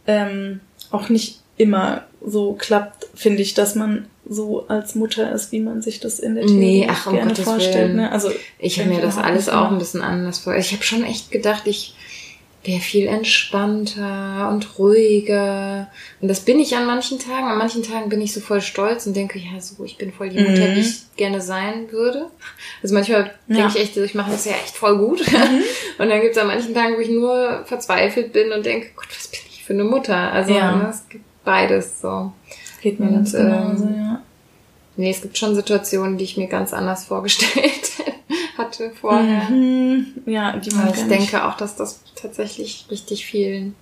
ähm, auch nicht immer so klappt, finde ich, dass man so als Mutter ist, wie man sich das in der Theorie nee, ach, gerne Gottes vorstellt. Willen. Ne? Also ich habe mir das alles auch ein bisschen anders vor. Ich habe schon echt gedacht, ich wäre viel entspannter und ruhiger. Und das bin ich an manchen Tagen. An manchen Tagen bin ich so voll stolz und denke, ja, so, ich bin voll die Mutter, mhm. wie ich gerne sein würde. Also manchmal ja. denke ich echt, ich mache das ja echt voll gut. Mhm. Und dann gibt es an manchen Tagen, wo ich nur verzweifelt bin und denke, Gott, was bin ich für eine Mutter? Also ja. ne, es gibt beides so. Geht mir ganz genauso, ähm, ja. Nee, es gibt schon Situationen, die ich mir ganz anders vorgestellt hatte vorher. Mhm. Ja, die man Aber ich denke auch, dass das tatsächlich richtig vielen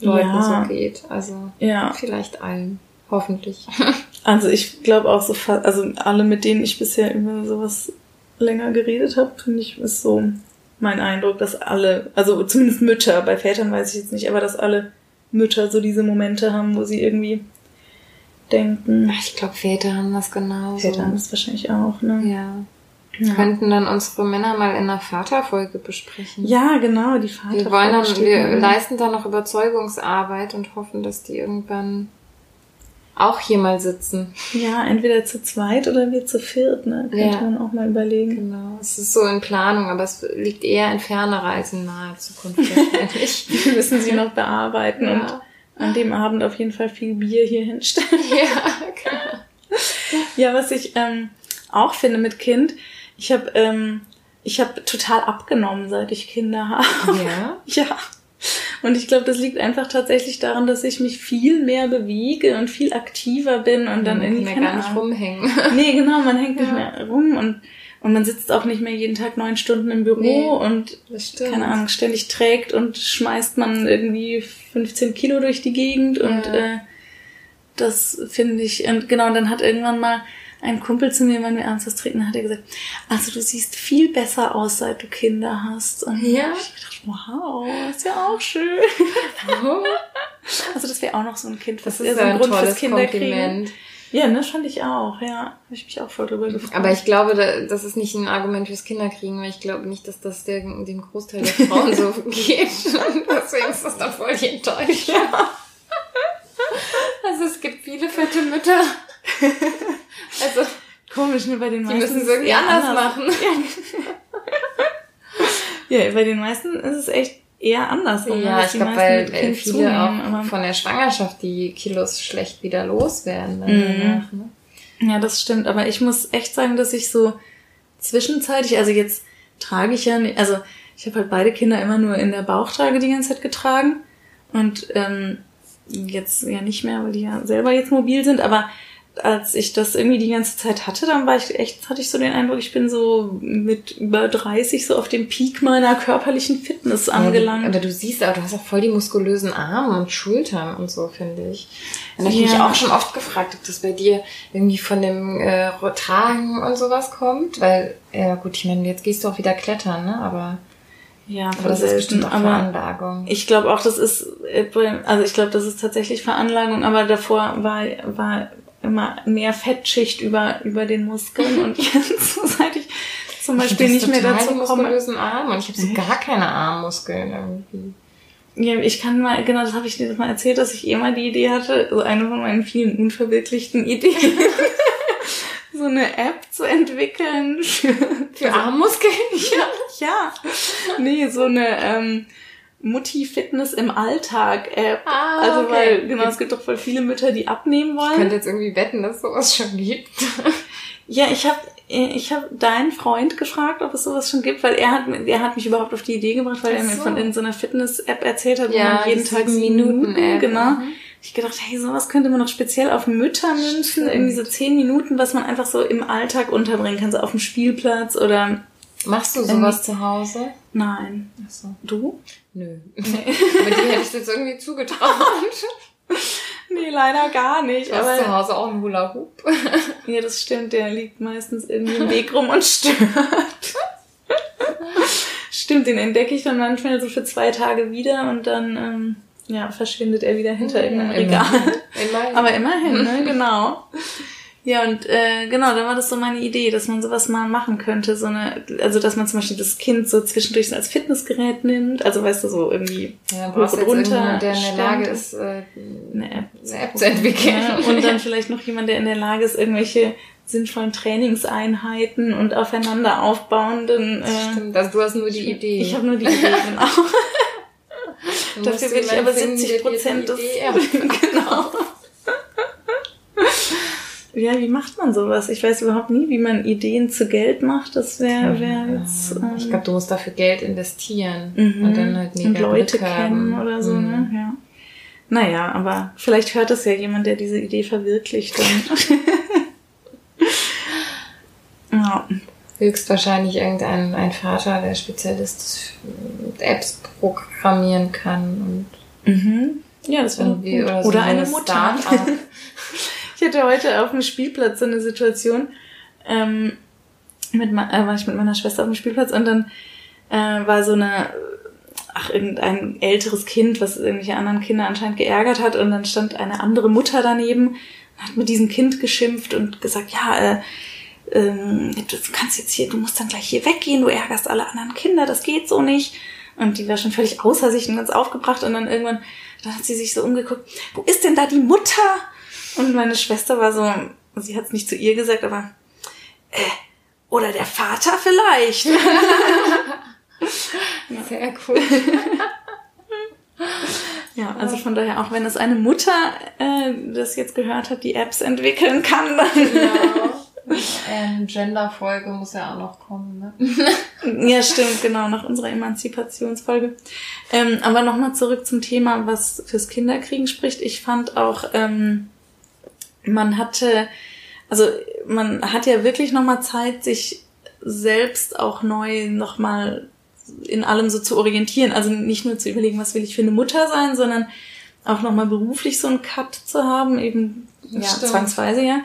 Leuten ja. so geht. Also ja. vielleicht allen. Hoffentlich. Also ich glaube auch so, also alle, mit denen ich bisher über sowas länger geredet habe, finde ich, ist so mein Eindruck, dass alle, also zumindest Mütter, bei Vätern weiß ich jetzt nicht, aber dass alle Mütter so diese Momente haben, wo sie irgendwie denken. Ich glaube, Väter haben das genauso. Väter haben das wahrscheinlich auch, ne? Ja. Wir könnten dann unsere Männer mal in einer Vaterfolge besprechen. Ja, genau, die Vaterfolge. Wir wollen dann, wir leisten da noch Überzeugungsarbeit und hoffen, dass die irgendwann auch hier mal sitzen. Ja, entweder zu zweit oder wir zu viert, ne? Könnte ja. man auch mal überlegen. Genau. Es ist so in Planung, aber es liegt eher in fernerer als in naher Zukunft wir müssen sie noch bearbeiten ja. und an dem Abend auf jeden Fall viel Bier hier hinstellen. Ja, genau. Ja, was ich ähm, auch finde mit Kind, ich habe ähm, ich habe total abgenommen, seit ich Kinder habe. Ja. ja. Und ich glaube, das liegt einfach tatsächlich daran, dass ich mich viel mehr bewege und viel aktiver bin und dann irgendwie mehr gar nicht rumhängen. Nee, genau, man hängt ja. nicht mehr rum und und man sitzt auch nicht mehr jeden Tag neun Stunden im Büro nee, und keine Ahnung, ständig trägt und schmeißt man irgendwie 15 Kilo durch die Gegend ja. und äh, das finde ich, und genau, und dann hat irgendwann mal ein Kumpel zu mir, wenn wir abends was trinken, hat er gesagt, also du siehst viel besser aus, seit du Kinder hast. Und ja. ich gedacht, wow, ist ja auch schön. also das wäre auch noch so ein Kind, was das ist so ein, Grund fürs Kinderkriegen. Ja, ne, fand ich auch, ja. Habe ich mich auch voll drüber gefreut. Aber ich glaube, das ist nicht ein Argument fürs Kinderkriegen, weil ich glaube nicht, dass das der, dem Großteil der Frauen so geht. Deswegen ist das dann voll die Enttäuschung. Also es gibt viele fette Mütter. Also komisch, nur bei den meisten. Die müssen es irgendwie anders, anders machen. Ja. ja, bei den meisten ist es echt eher anders. Ja, ich glaube, weil viele zunehmen, auch von der Schwangerschaft die Kilos schlecht wieder loswerden. Mhm. Danach, ne? Ja, das stimmt. Aber ich muss echt sagen, dass ich so zwischenzeitlich, also jetzt trage ich ja, nicht, also ich habe halt beide Kinder immer nur in der Bauchtrage die ganze Zeit getragen und ähm, jetzt ja nicht mehr, weil die ja selber jetzt mobil sind, aber als ich das irgendwie die ganze Zeit hatte, dann war ich echt, hatte ich so den Eindruck, ich bin so mit über 30 so auf dem Peak meiner körperlichen Fitness angelangt. Ja, aber du siehst auch, du hast auch voll die muskulösen Arme und Schultern und so, finde ich. Und habe ich ja. mich auch schon oft gefragt, ob das bei dir irgendwie von dem äh, Tragen und sowas kommt. Weil, ja gut, ich meine, jetzt gehst du auch wieder klettern, ne? Aber ja, aber das selten, ist bestimmt auch Veranlagung. Ich glaube auch, das ist, äh, also ich glaube, das ist tatsächlich Veranlagung, aber davor war, war immer mehr Fettschicht über, über den Muskeln und jetzt, seit ich zum Beispiel nicht mehr dazu komme. Arm und ich habe so gar keine Armmuskeln irgendwie. Ja, ich kann mal, genau, das habe ich dir mal erzählt, dass ich eh mal die Idee hatte, so eine von meinen vielen unverwirklichten Ideen, so eine App zu entwickeln für, für also, Armmuskeln. Ja, ja. Nee, so eine, ähm, Mutti-Fitness im Alltag-App. Ah, also okay. weil, genau, es gibt doch voll viele Mütter, die abnehmen wollen. Ich könnte jetzt irgendwie wetten, dass sowas schon gibt. ja, ich habe ich hab deinen Freund gefragt, ob es sowas schon gibt, weil er hat, er hat mich überhaupt auf die Idee gebracht, weil so. er mir von in so einer Fitness-App erzählt hat, wo ja, man jeden Tag Minuten, Minuten genau. Mhm. Ich gedacht, hey, sowas könnte man noch speziell auf Mütter münzen, irgendwie so zehn Minuten, was man einfach so im Alltag unterbringen kann, so auf dem Spielplatz oder Machst du sowas zu Hause? Nein. Ach so. Du? Nö. Nee. aber die hätte ich jetzt irgendwie zugetraut. nee, leider gar nicht. Du hast aber zu Hause auch einen Hula Hoop. ja, das stimmt. Der liegt meistens irgendwie im Weg rum und stört. stimmt, den entdecke ich dann manchmal so für zwei Tage wieder und dann ähm, ja, verschwindet er wieder hinter irgendeinem Regal. Immerhin. Aber immerhin, ne? Genau. Ja, und äh, genau, da war das so meine Idee, dass man sowas mal machen könnte. So eine, also dass man zum Beispiel das Kind so zwischendurch so als Fitnessgerät nimmt. Also weißt du, so irgendwie ja, hoch und runter. Der in der Lage ist, äh, eine, App, eine App zu entwickeln. Ja, und dann vielleicht noch jemand, der in der Lage ist, irgendwelche sinnvollen Trainingseinheiten und aufeinander aufbauenden. Äh, Stimmt, also du hast nur die Idee. Ich habe nur die Idee, genau. Dafür will ich aber 70 Prozent des. genau. Ja, wie macht man sowas? Ich weiß überhaupt nie, wie man Ideen zu Geld macht. Das wäre wär jetzt. Ähm, ich glaube, du musst dafür Geld investieren mhm. und dann halt mega und Leute Glück kennen haben. oder so, ne? mhm. ne? Ja. Naja, aber vielleicht hört es ja jemand, der diese Idee verwirklicht. ja. Höchstwahrscheinlich irgendein ein Vater, der Spezialist Apps programmieren kann und mhm. Ja, das wäre oder, oder so eine Mutter. Ja, hatte heute auf dem Spielplatz so eine Situation, ähm, mit, äh, war ich mit meiner Schwester auf dem Spielplatz und dann äh, war so eine, ach, irgendein älteres Kind, was irgendwelche anderen Kinder anscheinend geärgert hat und dann stand eine andere Mutter daneben hat mit diesem Kind geschimpft und gesagt, ja, äh, ähm, du kannst jetzt hier, du musst dann gleich hier weggehen, du ärgerst alle anderen Kinder, das geht so nicht. Und die war schon völlig außer sich und ganz aufgebracht und dann irgendwann, dann hat sie sich so umgeguckt, wo ist denn da die Mutter? Und meine Schwester war so, sie hat es nicht zu ihr gesagt, aber äh, oder der Vater vielleicht. Sehr cool. Ja, also von daher, auch wenn es eine Mutter äh, das jetzt gehört hat, die Apps entwickeln kann, dann. Genau. Ähm, Gender-Folge muss ja auch noch kommen, ne? ja, stimmt, genau, nach unserer Emanzipationsfolge. Ähm, aber nochmal zurück zum Thema, was fürs Kinderkriegen spricht. Ich fand auch, ähm, man hatte, also man hat ja wirklich nochmal Zeit, sich selbst auch neu nochmal in allem so zu orientieren. Also nicht nur zu überlegen, was will ich für eine Mutter sein, sondern auch nochmal beruflich so einen Cut zu haben, eben ja, Stimmt. zwangsweise ja.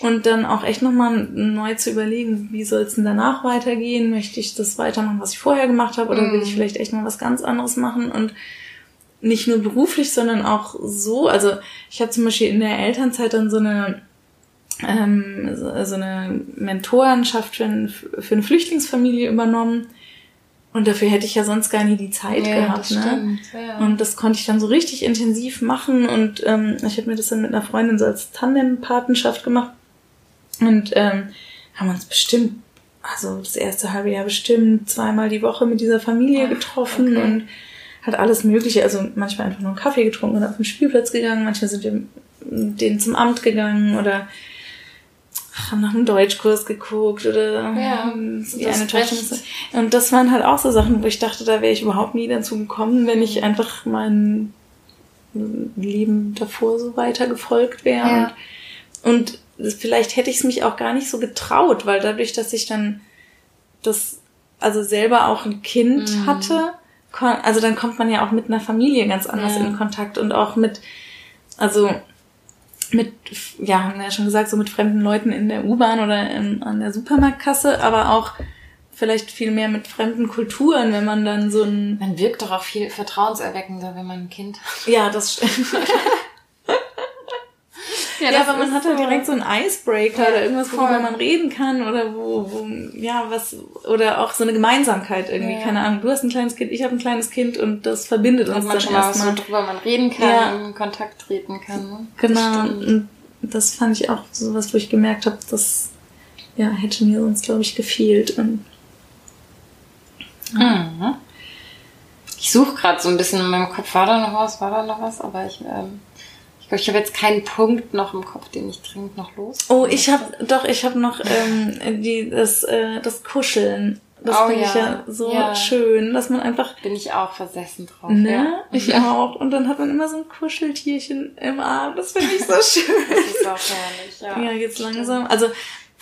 Und dann auch echt nochmal neu zu überlegen, wie soll es denn danach weitergehen? Möchte ich das weitermachen, was ich vorher gemacht habe, oder mm. will ich mhm. vielleicht echt mal was ganz anderes machen? Und nicht nur beruflich, sondern auch so. Also ich habe zum Beispiel in der Elternzeit dann so eine ähm, so eine Mentorenschaft für, für eine Flüchtlingsfamilie übernommen und dafür hätte ich ja sonst gar nie die Zeit ja, gehabt. ne? Stimmt, ja. Und das konnte ich dann so richtig intensiv machen. Und ähm, ich habe mir das dann mit einer Freundin so als Tandem-Patenschaft gemacht. Und ähm, haben uns bestimmt, also das erste halbe Jahr bestimmt zweimal die Woche mit dieser Familie getroffen okay. und hat alles Mögliche. Also manchmal einfach nur einen Kaffee getrunken und auf den Spielplatz gegangen. Manchmal sind wir denen zum Amt gegangen oder haben nach einem Deutschkurs geguckt oder ja, die eine Täuschung. Und das waren halt auch so Sachen, wo ich dachte, da wäre ich überhaupt nie dazu gekommen, wenn ich einfach mein Leben davor so weiter gefolgt wäre. Ja. Und, und vielleicht hätte ich es mich auch gar nicht so getraut, weil dadurch, dass ich dann das, also selber auch ein Kind mhm. hatte, also dann kommt man ja auch mit einer Familie ganz anders ja. in Kontakt und auch mit, also mit, ja, haben wir ja schon gesagt, so mit fremden Leuten in der U-Bahn oder in, an der Supermarktkasse, aber auch vielleicht viel mehr mit fremden Kulturen, wenn man dann so ein... Man wirkt doch auch viel vertrauenserweckender, wenn man ein Kind hat. Ja, das stimmt. Ja, ja aber man hat halt direkt so einen Icebreaker ja, oder irgendwas, worüber man reden kann oder wo, wo, ja, was, oder auch so eine Gemeinsamkeit irgendwie, ja. keine Ahnung. Du hast ein kleines Kind, ich habe ein kleines Kind und das verbindet uns dann erstmal. So, worüber man reden kann, ja. in Kontakt treten kann. Ne? Genau. Und das fand ich auch so was, wo ich gemerkt habe, das, ja, hätte mir sonst, glaube ich, gefehlt. Und, mhm. Ich suche gerade so ein bisschen in meinem Kopf, war da noch was, war da noch was, aber ich, ähm, ich glaube, ich habe jetzt keinen Punkt noch im Kopf, den ich dringend noch los. Oh, ich habe doch, ich habe noch ähm, die das äh, das Kuscheln. Das oh, finde ja. ich ja so ja. schön, dass man einfach. Bin ich auch versessen drauf. Ne? Ja. Ich auch. Und dann hat man immer so ein Kuscheltierchen im Arm. Das finde ich so schön. das ist auch herrlich, ja. Ja, jetzt langsam. Also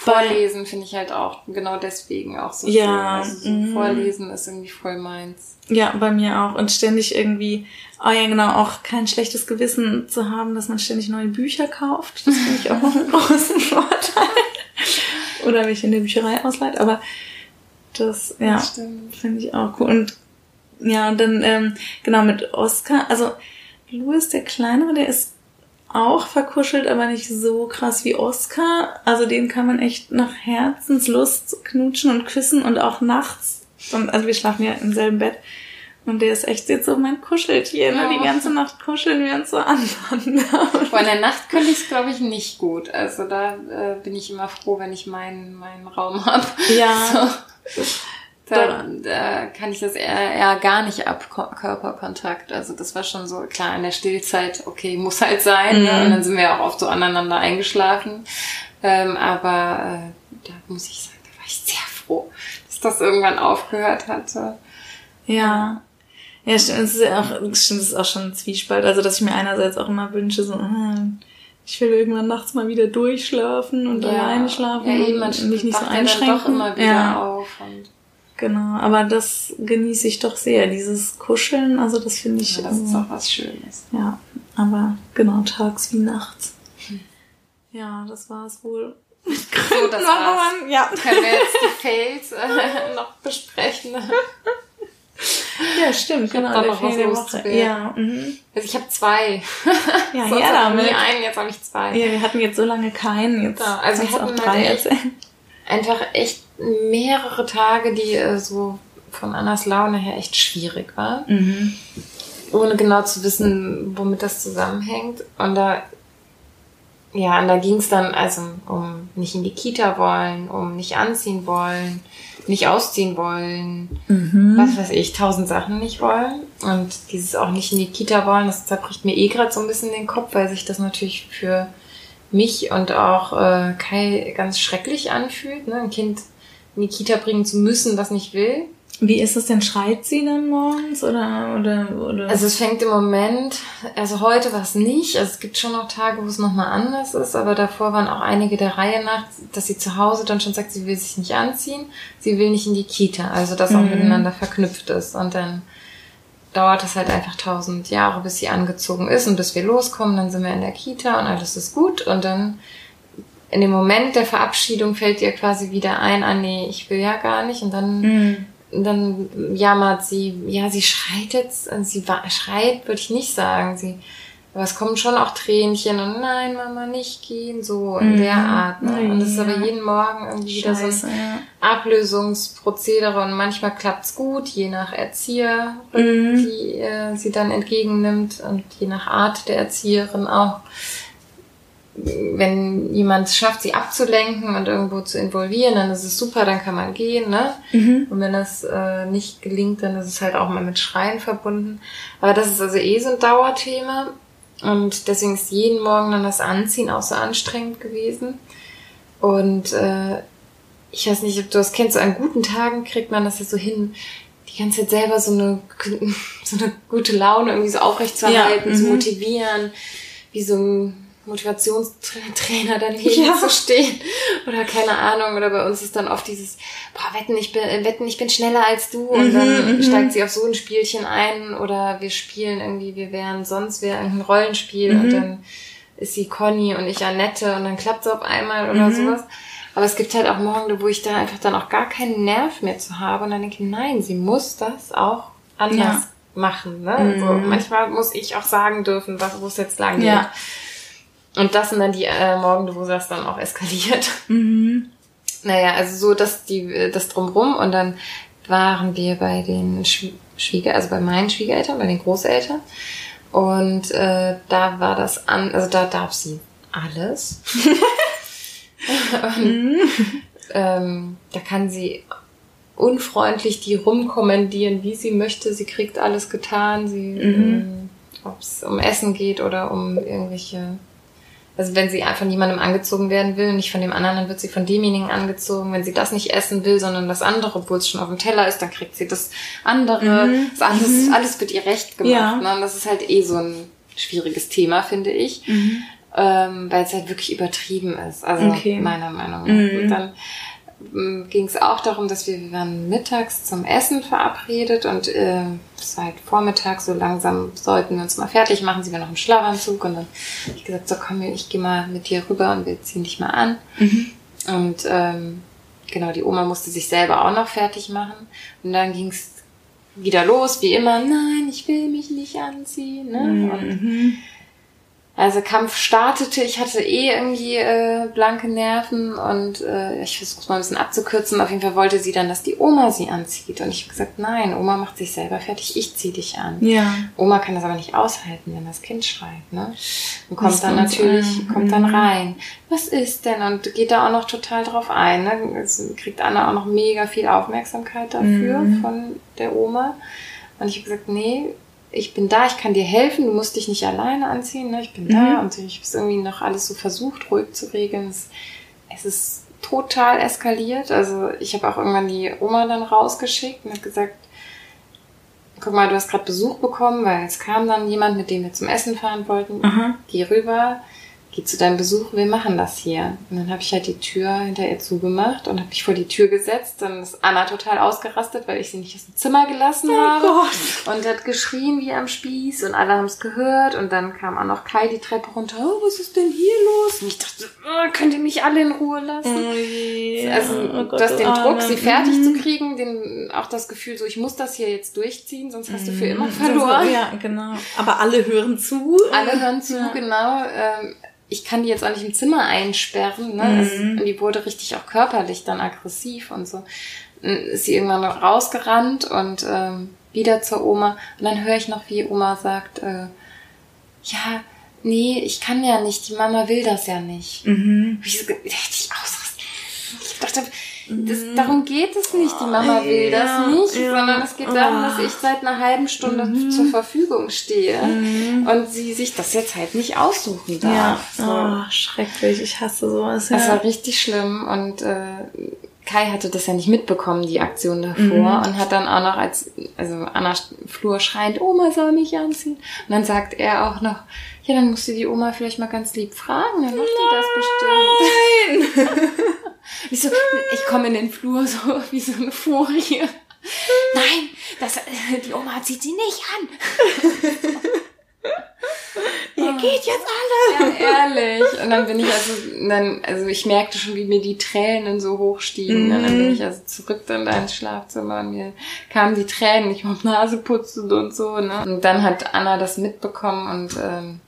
Vorlesen finde ich halt auch genau deswegen auch so ja, schön. Also so mm. Vorlesen ist irgendwie voll meins. Ja, bei mir auch. Und ständig irgendwie, oh ja, genau, auch kein schlechtes Gewissen zu haben, dass man ständig neue Bücher kauft. Das finde ich auch noch einen großen Vorteil. Oder welche in der Bücherei ausleiht. Aber das, ja, finde ich auch cool. Und ja, und dann, ähm, genau, mit Oscar, also Louis, der Kleinere, der ist auch verkuschelt, aber nicht so krass wie Oscar. Also den kann man echt nach Herzenslust knutschen und küssen und auch nachts. Und, also wir schlafen ja im selben Bett. Und der ist echt jetzt so mein Kuscheltier. Ne? Die ganze Nacht kuscheln wir uns so an. Vor in der Nacht könnte ich es, glaube ich, nicht gut. Also da äh, bin ich immer froh, wenn ich meinen, meinen Raum habe. Ja. So. Da, da kann ich das eher, eher gar nicht ab, Körperkontakt. Also das war schon so, klar, in der Stillzeit, okay, muss halt sein. Mhm. Ne? Und dann sind wir auch oft so aneinander eingeschlafen. Ähm, aber äh, da muss ich sagen, da war ich sehr froh, dass das irgendwann aufgehört hatte. Ja. Ja, stimmt, es ist ja auch, stimmt, es ist auch schon ein Zwiespalt. Also, dass ich mir einerseits auch immer wünsche, so, hm, ich will irgendwann nachts mal wieder durchschlafen und ja. alleine schlafen ja, und mich nicht so einschränken. Ja doch immer wieder ja. auf. Und Genau, aber das genieße ich doch sehr, dieses Kuscheln, also das finde ich. Ja, das ist auch was Schönes. Ja, aber genau, tags wie nachts. Ja, das war es wohl. So, das war's. Ja. Können wir jetzt die Fails äh, noch besprechen? ja, stimmt. Ich Genau, da noch was Woche. Ja, mhm. Also ich habe zwei. ja Sonst hatte ich nie damit. einen, jetzt habe ich zwei. Ja, wir hatten jetzt so lange keinen. Jetzt Ja, also wir hatten auch halt drei erzählen. Einfach echt mehrere Tage, die äh, so von Annas Laune her echt schwierig waren. Mhm. ohne genau zu wissen, womit das zusammenhängt. Und da, ja, und da ging es dann also um nicht in die Kita wollen, um nicht anziehen wollen, nicht ausziehen wollen, Mhm. was weiß ich, tausend Sachen nicht wollen. Und dieses auch nicht in die Kita wollen, das zerbricht mir eh gerade so ein bisschen den Kopf, weil sich das natürlich für mich und auch äh, Kai ganz schrecklich anfühlt, ne? ein Kind in die Kita bringen zu müssen, was nicht will. Wie ist es denn? Schreit sie dann morgens oder oder oder? Also es fängt im Moment, also heute war es nicht, also es gibt schon noch Tage, wo es nochmal anders ist, aber davor waren auch einige der Reihe nach, dass sie zu Hause dann schon sagt, sie will sich nicht anziehen, sie will nicht in die Kita, also das auch Mhm. miteinander verknüpft ist und dann dauert es halt einfach tausend Jahre, bis sie angezogen ist und bis wir loskommen, dann sind wir in der Kita und alles ist gut. Und dann in dem Moment der Verabschiedung fällt ihr quasi wieder ein, ah nee, ich will ja gar nicht. Und dann Mhm. dann jammert sie, ja, sie schreit jetzt, sie schreit, würde ich nicht sagen, sie, aber es kommen schon auch Tränchen und nein, Mama, nicht gehen, so in Mhm. der Art. Ne? Und das ist aber jeden Morgen irgendwie wieder so ein ja. Ablösungsprozedere und manchmal klappt's gut, je nach Erzieher, Mhm. die äh, sie dann entgegennimmt und je nach Art der Erzieherin auch. Wenn jemand es schafft, sie abzulenken und irgendwo zu involvieren, dann ist es super, dann kann man gehen, ne? Mhm. Und wenn das äh, nicht gelingt, dann ist es halt auch mal mit Schreien verbunden. Aber das ist also eh so ein Dauerthema. Und deswegen ist jeden Morgen dann das Anziehen auch so anstrengend gewesen. Und äh, ich weiß nicht, ob du das kennst, so an guten Tagen kriegt man das ja so hin, die ganze Zeit selber so eine, so eine gute Laune irgendwie so aufrechtzuerhalten, Ja, zu mhm. motivieren, wie so ein Motivationstrainer daneben Ja. zu stehen. Oder keine Ahnung, oder bei uns ist dann oft dieses, boah, wetten, ich bin, wetten, ich bin schneller als du und Mhm, dann mhm. steigt sie auf so ein Spielchen ein oder wir spielen irgendwie, wir wären sonst wäre irgendein Rollenspiel und Mhm. dann ist sie Conny und ich Annette und dann klappt es auf einmal oder Mhm. sowas. Aber es gibt halt auch Morgen, wo ich da einfach dann auch gar keinen Nerv mehr zu habe und dann denke, nein, sie muss das auch anders Ja. machen. Ne? Also Mhm. manchmal muss ich auch sagen dürfen, was, wo es jetzt lang geht. Ja. Und das sind dann die äh, Morgen, wo das dann auch eskaliert. Mhm. Naja, also so das, die, äh, das drumrum und dann waren wir bei den Schw- Schwieger, also bei meinen Schwiegereltern, bei den Großeltern. Und äh, da war das an, also da darf sie alles. und, ähm, da kann sie unfreundlich die rumkommandieren, wie sie möchte. Sie kriegt alles getan. Sie, ähm, ob es um Essen geht oder um irgendwelche also wenn sie von jemandem angezogen werden will, nicht von dem anderen, dann wird sie von demjenigen angezogen. Wenn sie das nicht essen will, sondern das andere, obwohl es schon auf dem Teller ist, dann kriegt sie das andere. Mhm. Das alles, alles wird ihr recht gemacht. Ja. Ne? Und das ist halt eh so ein schwieriges Thema, finde ich. Mhm. Ähm, weil es halt wirklich übertrieben ist. Also Okay. meiner Meinung nach. Und ging es auch darum, dass wir, wir waren mittags zum Essen verabredet und äh, seit Vormittag so langsam sollten wir uns mal fertig machen. Sie war noch im Schlafanzug und dann hab ich gesagt, so komm, ich gehe mal mit dir rüber und wir ziehen dich mal an. Mhm. Und ähm, genau, die Oma musste sich selber auch noch fertig machen. Und dann ging es wieder los, wie immer, nein, ich will mich nicht anziehen. Ne? Und Mhm. Also Kampf startete, ich hatte eh irgendwie äh, blanke Nerven und äh, ich versuche es mal ein bisschen abzukürzen. Auf jeden Fall wollte sie dann, dass die Oma sie anzieht. Und ich habe gesagt, nein, Oma macht sich selber fertig, ich zieh dich an. Ja. Oma kann das aber nicht aushalten, wenn das Kind schreit, ne? Und kommt Liest dann natürlich, ein. kommt dann Mhm. rein. Was ist denn? Und geht da auch noch total drauf ein, ne? Es kriegt Anna auch noch mega viel Aufmerksamkeit dafür Mhm. von der Oma. Und ich habe gesagt, nee, ich bin da, ich kann dir helfen, du musst dich nicht alleine anziehen, ne? Ich bin da Mhm. und ich habe es irgendwie noch alles so versucht, ruhig zu regeln. Es, es ist total eskaliert. Also ich habe auch irgendwann die Oma dann rausgeschickt und habe gesagt, guck mal, du hast gerade Besuch bekommen, weil es kam dann jemand, mit dem wir zum Essen fahren wollten. Aha. Geh rüber, geh zu deinem Besuch, wir machen das hier. Und dann habe ich halt die Tür hinter ihr zugemacht und habe mich vor die Tür gesetzt. Dann ist Anna total ausgerastet, weil ich sie nicht aus dem Zimmer gelassen habe. Gott. Und hat geschrien wie am Spieß und alle haben es gehört. Und dann kam auch noch Kai die Treppe runter. Oh, was ist denn hier los? Und ich dachte, oh, könnt ihr mich alle in Ruhe lassen? Oh je. Also Oh Gott, das, du den Arme. Druck, sie fertig Mhm. zu kriegen, den, auch das Gefühl, so ich muss das hier jetzt durchziehen, sonst hast du für immer Mhm. verloren. Ja, genau. Aber alle hören zu. Alle hören zu, Ja. genau. Ähm, ich kann die jetzt auch nicht im Zimmer einsperren. Ne? Mhm. Und die wurde richtig auch körperlich dann aggressiv und so. Dann ist sie irgendwann noch rausgerannt und ähm, wieder zur Oma. Und dann höre ich noch, wie Oma sagt, äh, ja, nee, ich kann ja nicht, die Mama will das ja nicht. Mhm. Wie so, hätte ich ausrasten. Ich dachte, das, darum geht es nicht, die Mama will Ja, das nicht, ja. sondern es geht darum, Oh. dass ich seit einer halben Stunde zur Verfügung stehe und sie sich das jetzt halt nicht aussuchen Ja, darf. So. oh, schrecklich. Ich hasse sowas. Ja. Das war richtig schlimm und äh, Kai hatte das ja nicht mitbekommen, die Aktion davor, und hat dann auch noch als, also Anna Flur schreiend, Oma soll mich anziehen. Und dann sagt er auch noch, ja, dann musst du die Oma vielleicht mal ganz lieb fragen, dann macht die das bestimmt. Wie so, ich komme in den Flur so wie so eine Furie. Nein, das, die Oma zieht sie nicht an. Ihr geht jetzt alle. Ja, ehrlich. Und dann bin ich also, dann, also ich merkte schon, wie mir die Tränen so hochstiegen. Und dann bin ich also zurück dann da ins Schlafzimmer und mir kamen die Tränen, ich hab Nase putzen und so, ne. Und dann hat Anna das mitbekommen und, ähm,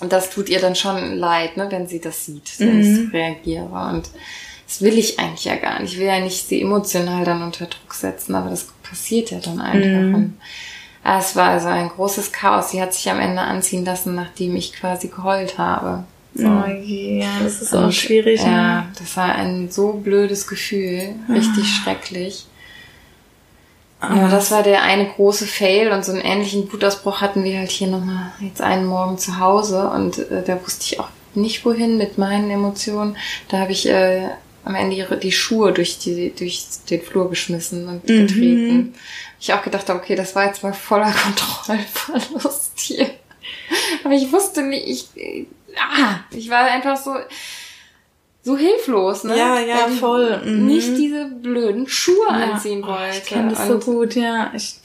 und das tut ihr dann schon leid, ne, wenn sie das sieht, wenn ich so reagiere. Und das will ich eigentlich ja gar nicht. Ich will ja nicht sie emotional dann unter Druck setzen, aber das passiert ja dann einfach. Und, ah, es war also ein großes Chaos. Sie hat sich am Ende anziehen lassen, nachdem ich quasi geheult habe. So. Oh je, ja, das ist auch Und, schwierig. Ja, ne? das war ein so blödes Gefühl. Richtig schrecklich. Aber das war der eine große Fail und so einen ähnlichen Wutausbruch hatten wir halt hier nochmal jetzt einen Morgen zu Hause und äh, da wusste ich auch nicht wohin mit meinen Emotionen. Da habe ich äh, am Ende ihre, die Schuhe durch, die, durch den Flur geschmissen und getreten. Ich auch gedacht okay, das war jetzt mal voller Kontrollverlust hier. Aber ich wusste nicht, ich, äh, ah, ich war einfach so, so hilflos, ne? Ja, ja, Weil ich voll. Mhm. Nicht diese blöden Schuhe Ja. anziehen Oh, wollte. Ich kenne das so und, gut, ja. Ich,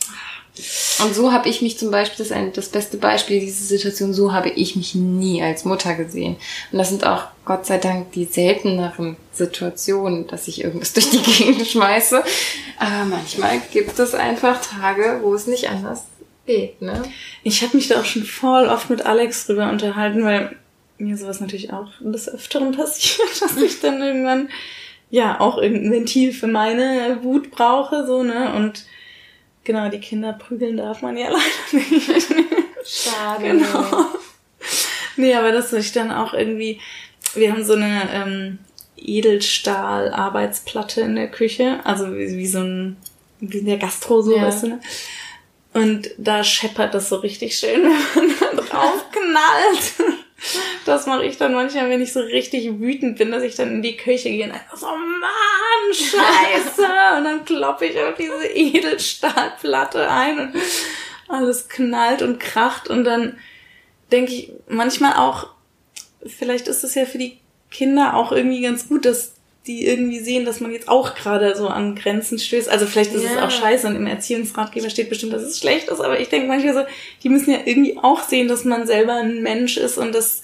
und so habe ich mich zum Beispiel, das ist ein, das beste Beispiel dieser Situation, so habe ich mich nie als Mutter gesehen. Und das sind auch Gott sei Dank die selteneren Situationen, dass ich irgendwas durch die Gegend schmeiße. Aber manchmal gibt es einfach Tage, wo es nicht anders geht, ne? ich habe mich da auch schon voll oft mit Alex drüber unterhalten, weil mir sowas natürlich auch des Öfteren passiert, dass ich dann irgendwann ja auch irgendein Ventil für meine Wut brauche, so, ne? Und genau, die Kinder prügeln darf man ja leider nicht. Schade. Genau. Nee, aber dass ich dann auch irgendwie, wir haben so eine ähm, Edelstahl-Arbeitsplatte in der Küche, also wie, wie so ein, wie in der Gastro so, Ja. weißt du, ne? Und da scheppert das so richtig schön, wenn man da drauf knallt. Das mache ich dann manchmal, wenn ich so richtig wütend bin, dass ich dann in die Küche gehe und einfach so, Mann, scheiße! Und dann kloppe ich auf diese Edelstahlplatte ein und alles knallt und kracht und dann denke ich manchmal auch, vielleicht ist es ja für die Kinder auch irgendwie ganz gut, dass die irgendwie sehen, dass man jetzt auch gerade so an Grenzen stößt. Also vielleicht ist es Ja. auch scheiße und im Erziehungsratgeber steht bestimmt, dass es schlecht ist, aber ich denke manchmal so, die müssen ja irgendwie auch sehen, dass man selber ein Mensch ist und dass,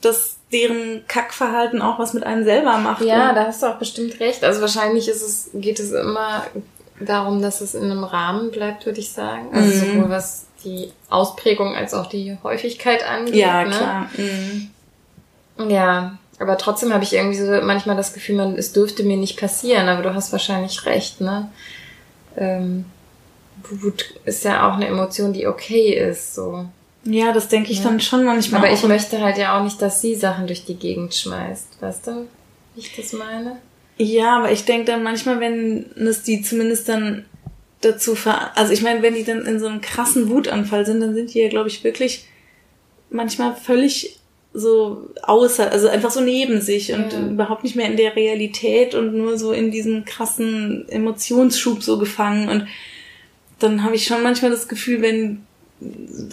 dass deren Kackverhalten auch was mit einem selber macht. Ja, und, da hast du auch bestimmt recht. Also wahrscheinlich ist es, geht es immer darum, dass es in einem Rahmen bleibt, würde ich sagen. Also Mhm. sowohl was die Ausprägung als auch die Häufigkeit angeht. ja ne? klar. Mhm. Ja, aber trotzdem habe ich irgendwie so manchmal das Gefühl, man, es dürfte mir nicht passieren, aber du hast wahrscheinlich recht, ne? Ähm, Wut ist ja auch eine Emotion, die okay ist, so. Ja, das denke ich dann schon manchmal. Aber ich möchte halt ja auch nicht, dass sie Sachen durch die Gegend schmeißt, weißt du, wie ich das meine? Ja, aber ich denke dann manchmal, wenn es die zumindest dann dazu ver... Also ich meine, wenn die dann in so einem krassen Wutanfall sind, dann sind die ja, glaube ich, wirklich manchmal völlig so außer, also einfach so neben sich und Ja. überhaupt nicht mehr in der Realität und nur so in diesem krassen Emotionsschub so gefangen. Und dann habe ich schon manchmal das Gefühl, wenn,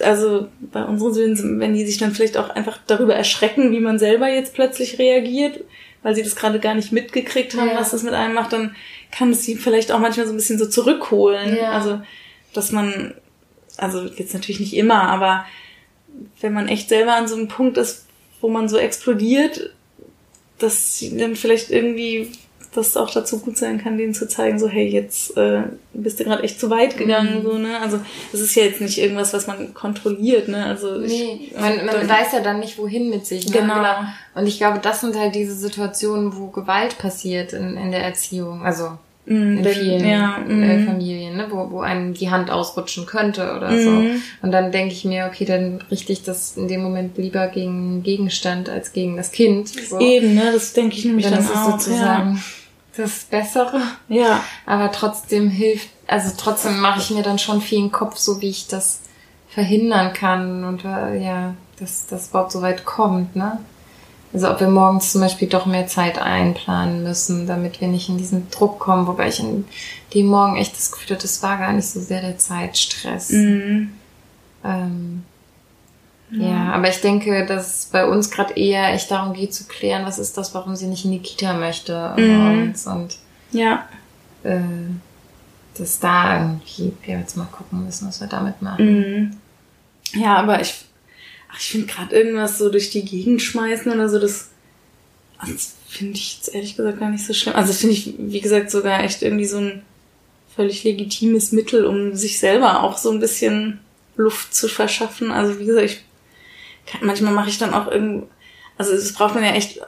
also bei unseren Söhnen, wenn die sich dann vielleicht auch einfach darüber erschrecken, wie man selber jetzt plötzlich reagiert, weil sie das gerade gar nicht mitgekriegt haben, Ja. was das mit einem macht, dann kann es sie vielleicht auch manchmal so ein bisschen so zurückholen. Ja. Also, dass man, also jetzt natürlich nicht immer, aber wenn man echt selber an so einem Punkt ist, wo man so explodiert, dass sie dann vielleicht irgendwie das auch dazu gut sein kann, denen zu zeigen, so hey, jetzt äh, bist du gerade echt zu weit gegangen, mhm. so ne. Also das ist ja jetzt nicht irgendwas, was man kontrolliert, ne. Also nee, ich, man, man weiß ja dann nicht, wohin mit sich. Ne? Genau. genau. Und ich glaube, das sind halt diese Situationen, wo Gewalt passiert in, in der Erziehung. Also mm, in vielen ja, äh, mm. Familien, ne, wo, wo einem die Hand ausrutschen könnte oder mm. so. Und dann denke ich mir, okay, dann richte ich das in dem Moment lieber gegen Gegenstand als gegen das Kind. So. Eben, ne, das denke ich nämlich dann, dann auch. sozusagen. Ja das Bessere. Ja. Aber trotzdem hilft, also trotzdem mache ich mir dann schon viel im Kopf, so wie ich das verhindern kann und äh, ja, dass das überhaupt so weit kommt, ne? Also ob wir morgens zum Beispiel doch mehr Zeit einplanen müssen, damit wir nicht in diesen Druck kommen, wobei ich in dem Morgen echt das Gefühl hatte, das war gar nicht so sehr der Zeitstress. Mhm. Ähm, ja, aber ich denke, dass bei uns gerade eher echt darum geht zu klären, was ist das, warum sie nicht in die Kita möchte mhm. und ja. Äh, dass da irgendwie wir jetzt mal gucken müssen, was wir damit machen. Mhm. Ja, aber ich, ach, ich finde gerade irgendwas so durch die Gegend schmeißen oder so, das, das finde ich jetzt ehrlich gesagt gar nicht so schlimm. Also finde ich, wie gesagt, sogar echt irgendwie so ein völlig legitimes Mittel, um sich selber auch so ein bisschen Luft zu verschaffen. Also wie gesagt, ich manchmal mache ich dann auch irgendwie, also das braucht man ja echt,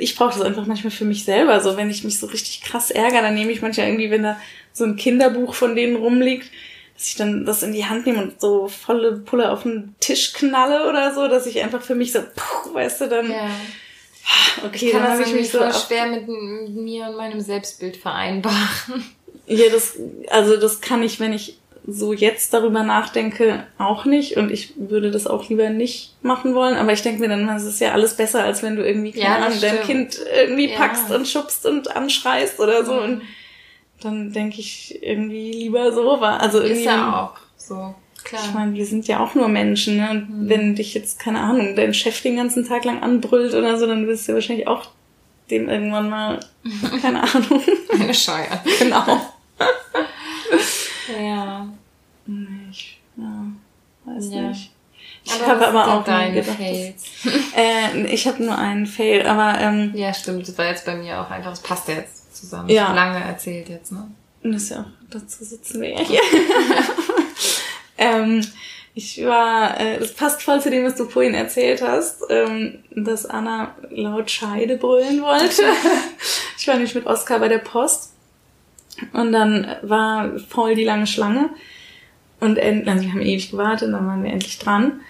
ich brauche das einfach manchmal für mich selber. So, wenn ich mich so richtig krass ärgere, dann nehme ich manchmal irgendwie, wenn da so ein Kinderbuch von denen rumliegt, dass ich dann das in die Hand nehme und so volle Pulle auf den Tisch knalle oder so, dass ich einfach für mich so, puh, weißt du, dann. Ja. Okay, dann habe ich mich so schwer mit mir und meinem Selbstbild vereinbaren. Ja, das, also das kann ich, wenn ich so jetzt darüber nachdenke, auch nicht. Und ich würde das auch lieber nicht machen wollen. Aber ich denke mir dann, es ist ja alles besser, als wenn du irgendwie, keine ja, Ahnung, dein Kind irgendwie ja. packst und schubst und anschreist oder so. Und dann denke ich irgendwie lieber so war. Also irgendwie, ist ja auch so. Klar. Ich meine, wir sind ja auch nur Menschen, ne? Und mhm. wenn dich jetzt, keine Ahnung, dein Chef den ganzen Tag lang anbrüllt oder so, dann wirst du wahrscheinlich auch dem irgendwann mal, keine Ahnung. Eine Scheuer. Genau. Ja. Ich, ja, weiß ja. nicht. Ich habe aber auch deine gedacht, Fails. äh, ich habe nur einen Fail, aber ähm, ja, stimmt. Das war jetzt bei mir auch einfach. Das passt ja jetzt zusammen. Ja. Lange erzählt jetzt, ne? Das ist ja auch dazu sitzen wir ja hier. ähm, ich war, äh, das passt voll zu dem, was du vorhin erzählt hast, ähm, dass Anna laut Scheide brüllen wollte. ich war nämlich mit Oskar bei der Post und dann war voll die lange Schlange. Und also wir haben ewig gewartet, dann waren wir endlich dran.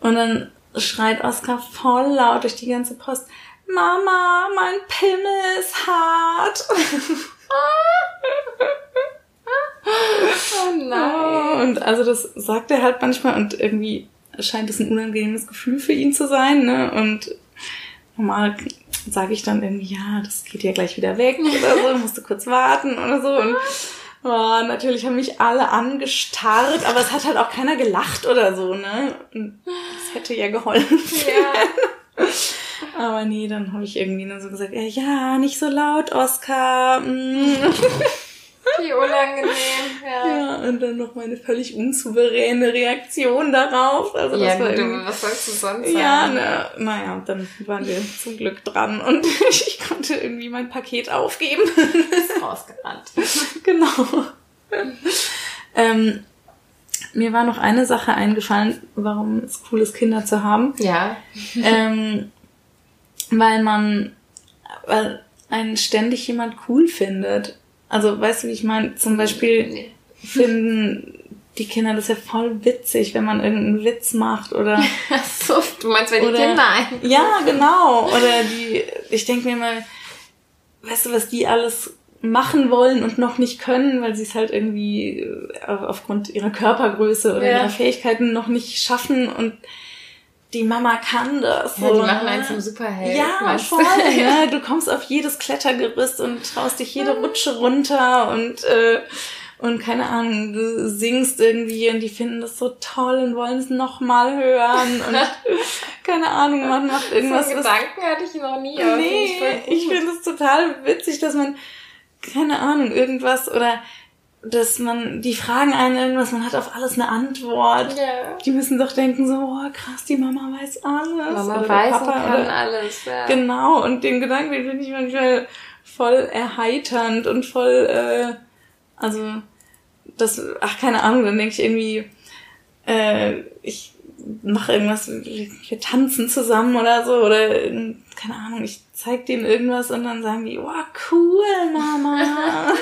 Und dann schreit Oskar voll laut durch die ganze Post, Mama, mein Pimmel ist hart. oh nein. Und also das sagt er halt manchmal und irgendwie scheint es ein unangenehmes Gefühl für ihn zu sein, ne? Und normal sage ich dann irgendwie, ja, das geht ja gleich wieder weg oder so, musst du kurz warten oder so. Und oh, natürlich haben mich alle angestarrt, aber es hat halt auch keiner gelacht oder so, ne? Und das hätte ja geholfen. Ja. aber nee, dann habe ich irgendwie nur so gesagt, ja, nicht so laut, Oscar. Mm. Wie unangenehm, ja. Ja, und dann noch meine völlig unsouveräne Reaktion darauf. Also ja, das war du, was sollst du sonst sagen? Ja, ne, naja, dann waren wir zum Glück dran und ich konnte irgendwie mein Paket aufgeben. Ist rausgerannt. genau. ähm, mir war noch eine Sache eingefallen, warum es cool ist, Kinder zu haben. Ja. ähm, weil man, weil einen ständig jemand cool findet. Also, weißt du, wie ich meine? Zum Beispiel finden die Kinder das ja voll witzig, wenn man irgendeinen Witz macht oder. so, du meinst, wenn die Kinder ein. Ja, genau. Oder die, ich denke mir mal, weißt du, was die alles machen wollen und noch nicht können, weil sie es halt irgendwie äh, aufgrund ihrer Körpergröße oder ja. ihrer Fähigkeiten noch nicht schaffen und die Mama kann das. Ja, die machen einen zum Superheld. Ja, voll. Ne? Du kommst auf jedes Klettergerüst und traust dich jede Rutsche runter und äh, und keine Ahnung, du singst irgendwie und die finden das so toll und wollen es nochmal hören und keine Ahnung, man macht irgendwas. So Gedanken hatte ich noch nie. Nee, ich finde es total witzig, dass man keine Ahnung, irgendwas oder dass man, die fragen einen irgendwas, man hat auf alles eine Antwort. Ja. Die müssen doch denken so, oh krass, die Mama weiß alles. Mama Oder der weiß Papa kann oder- alles. Ja. Genau, und den Gedanken den finde ich manchmal voll erheiternd und voll, äh, also, das, ach, keine Ahnung, dann denke ich irgendwie, äh, ich mache irgendwas, wir, tanzen zusammen oder so, oder, keine Ahnung, ich zeig denen irgendwas und dann sagen die, wow, cool, Mama.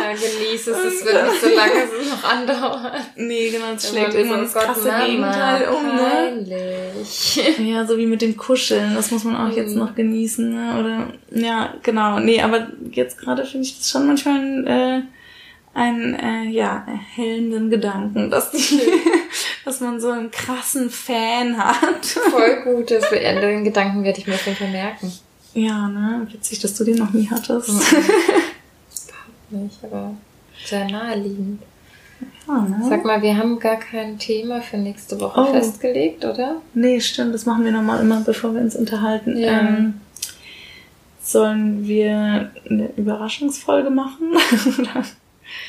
Ja, genieß es, es wird nicht so lange es noch andauern. nee, genau, es Wenn schlägt irgendwann so, das krasse Mama, Gegenteil um, ne? Ja, so wie mit dem Kuscheln, das muss man auch jetzt noch genießen, ne? Oder ja, genau. Nee, aber jetzt gerade finde ich das schon manchmal ein, äh, einen äh, ja, erhellenden Gedanken, dass die, dass man so einen krassen Fan hat. Voll gut, das, den Gedanken werde ich mir auf jeden Fall merken. Ja, ne? Witzig, dass du den noch nie hattest. Nicht, aber sehr naheliegend. Ja, ne? Sag mal, wir haben gar kein Thema für nächste Woche Oh. festgelegt, oder? Nee, stimmt, das machen wir nochmal immer, bevor wir uns unterhalten. Ja. Ähm, sollen wir eine Überraschungsfolge machen?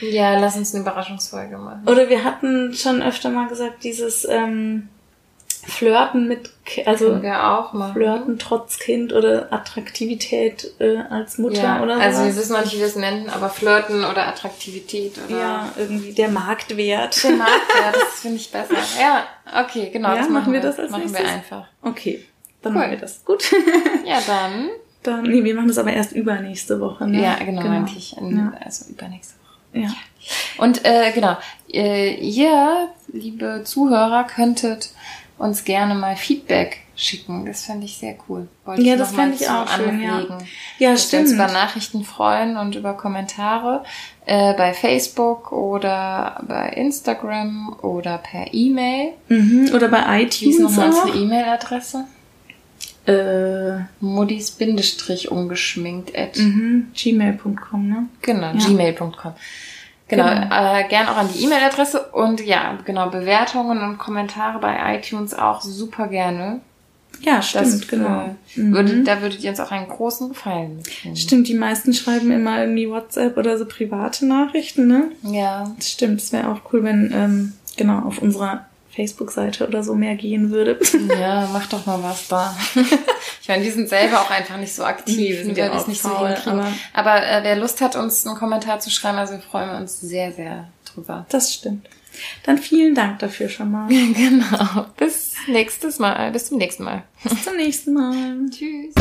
Ja, lass uns eine Überraschungsfolge machen. Oder wir hatten schon öfter mal gesagt, dieses ähm, Flirten mit, also wir. Flirten trotz Kind oder Attraktivität äh, als Mutter Ja, oder also wir wissen noch nicht, wie wir es nennen, aber Flirten oder Attraktivität oder Ja, irgendwie der Marktwert. der Markt, ja, das finde ich besser. Ja, okay, genau. Ja, das machen wir das als Machen nächstes? wir einfach. Okay, dann Cool. machen wir das. Gut. Ja, dann. dann, nee, wir machen das aber erst übernächste Woche. Ne? Ja, genau, meinte ich. In, Ja. Also übernächste Woche. Ja. Und äh, genau, äh, ihr, liebe Zuhörer, könntet uns gerne mal Feedback schicken. Das fände ich sehr cool. Wollte Ja, das fände ich auch schön, ja. Anregen. Ja, Dass wir uns stimmt. über Nachrichten freuen und über Kommentare äh, bei Facebook oder bei Instagram oder per E-Mail. Mhm. Oder bei Wie ist iTunes nochmal unsere E-Mail-Adresse? Äh, Muddis Bindestrich ungeschminkt at mhm. gmail.com, ne? Genau, Ja. gmail.com. Genau, Genau. Äh, gern auch an die E-Mail-Adresse und ja, genau, Bewertungen und Kommentare bei iTunes auch super gerne. Ja, stimmt, Das genau. äh, würde, da würdet ihr uns auch einen großen Gefallen mitnehmen. Stimmt, die meisten schreiben immer irgendwie WhatsApp oder so private Nachrichten, ne? Ja, Das stimmt, es wäre auch cool, wenn ähm, genau auf unserer Facebook-Seite oder so mehr gehen würde. ja, mach doch mal was da. ich meine, wir sind selber auch einfach nicht so aktiv, Nee, sind wir wir es auch nicht so faul, hinkriegen. aber- Aber, äh, wer Lust hat, uns einen Kommentar zu schreiben, also wir freuen uns sehr, sehr drüber. Das stimmt. Dann vielen Dank dafür schon mal. genau. Bis nächstes Mal. Bis zum nächsten Mal. Bis zum nächsten Mal. Tschüss.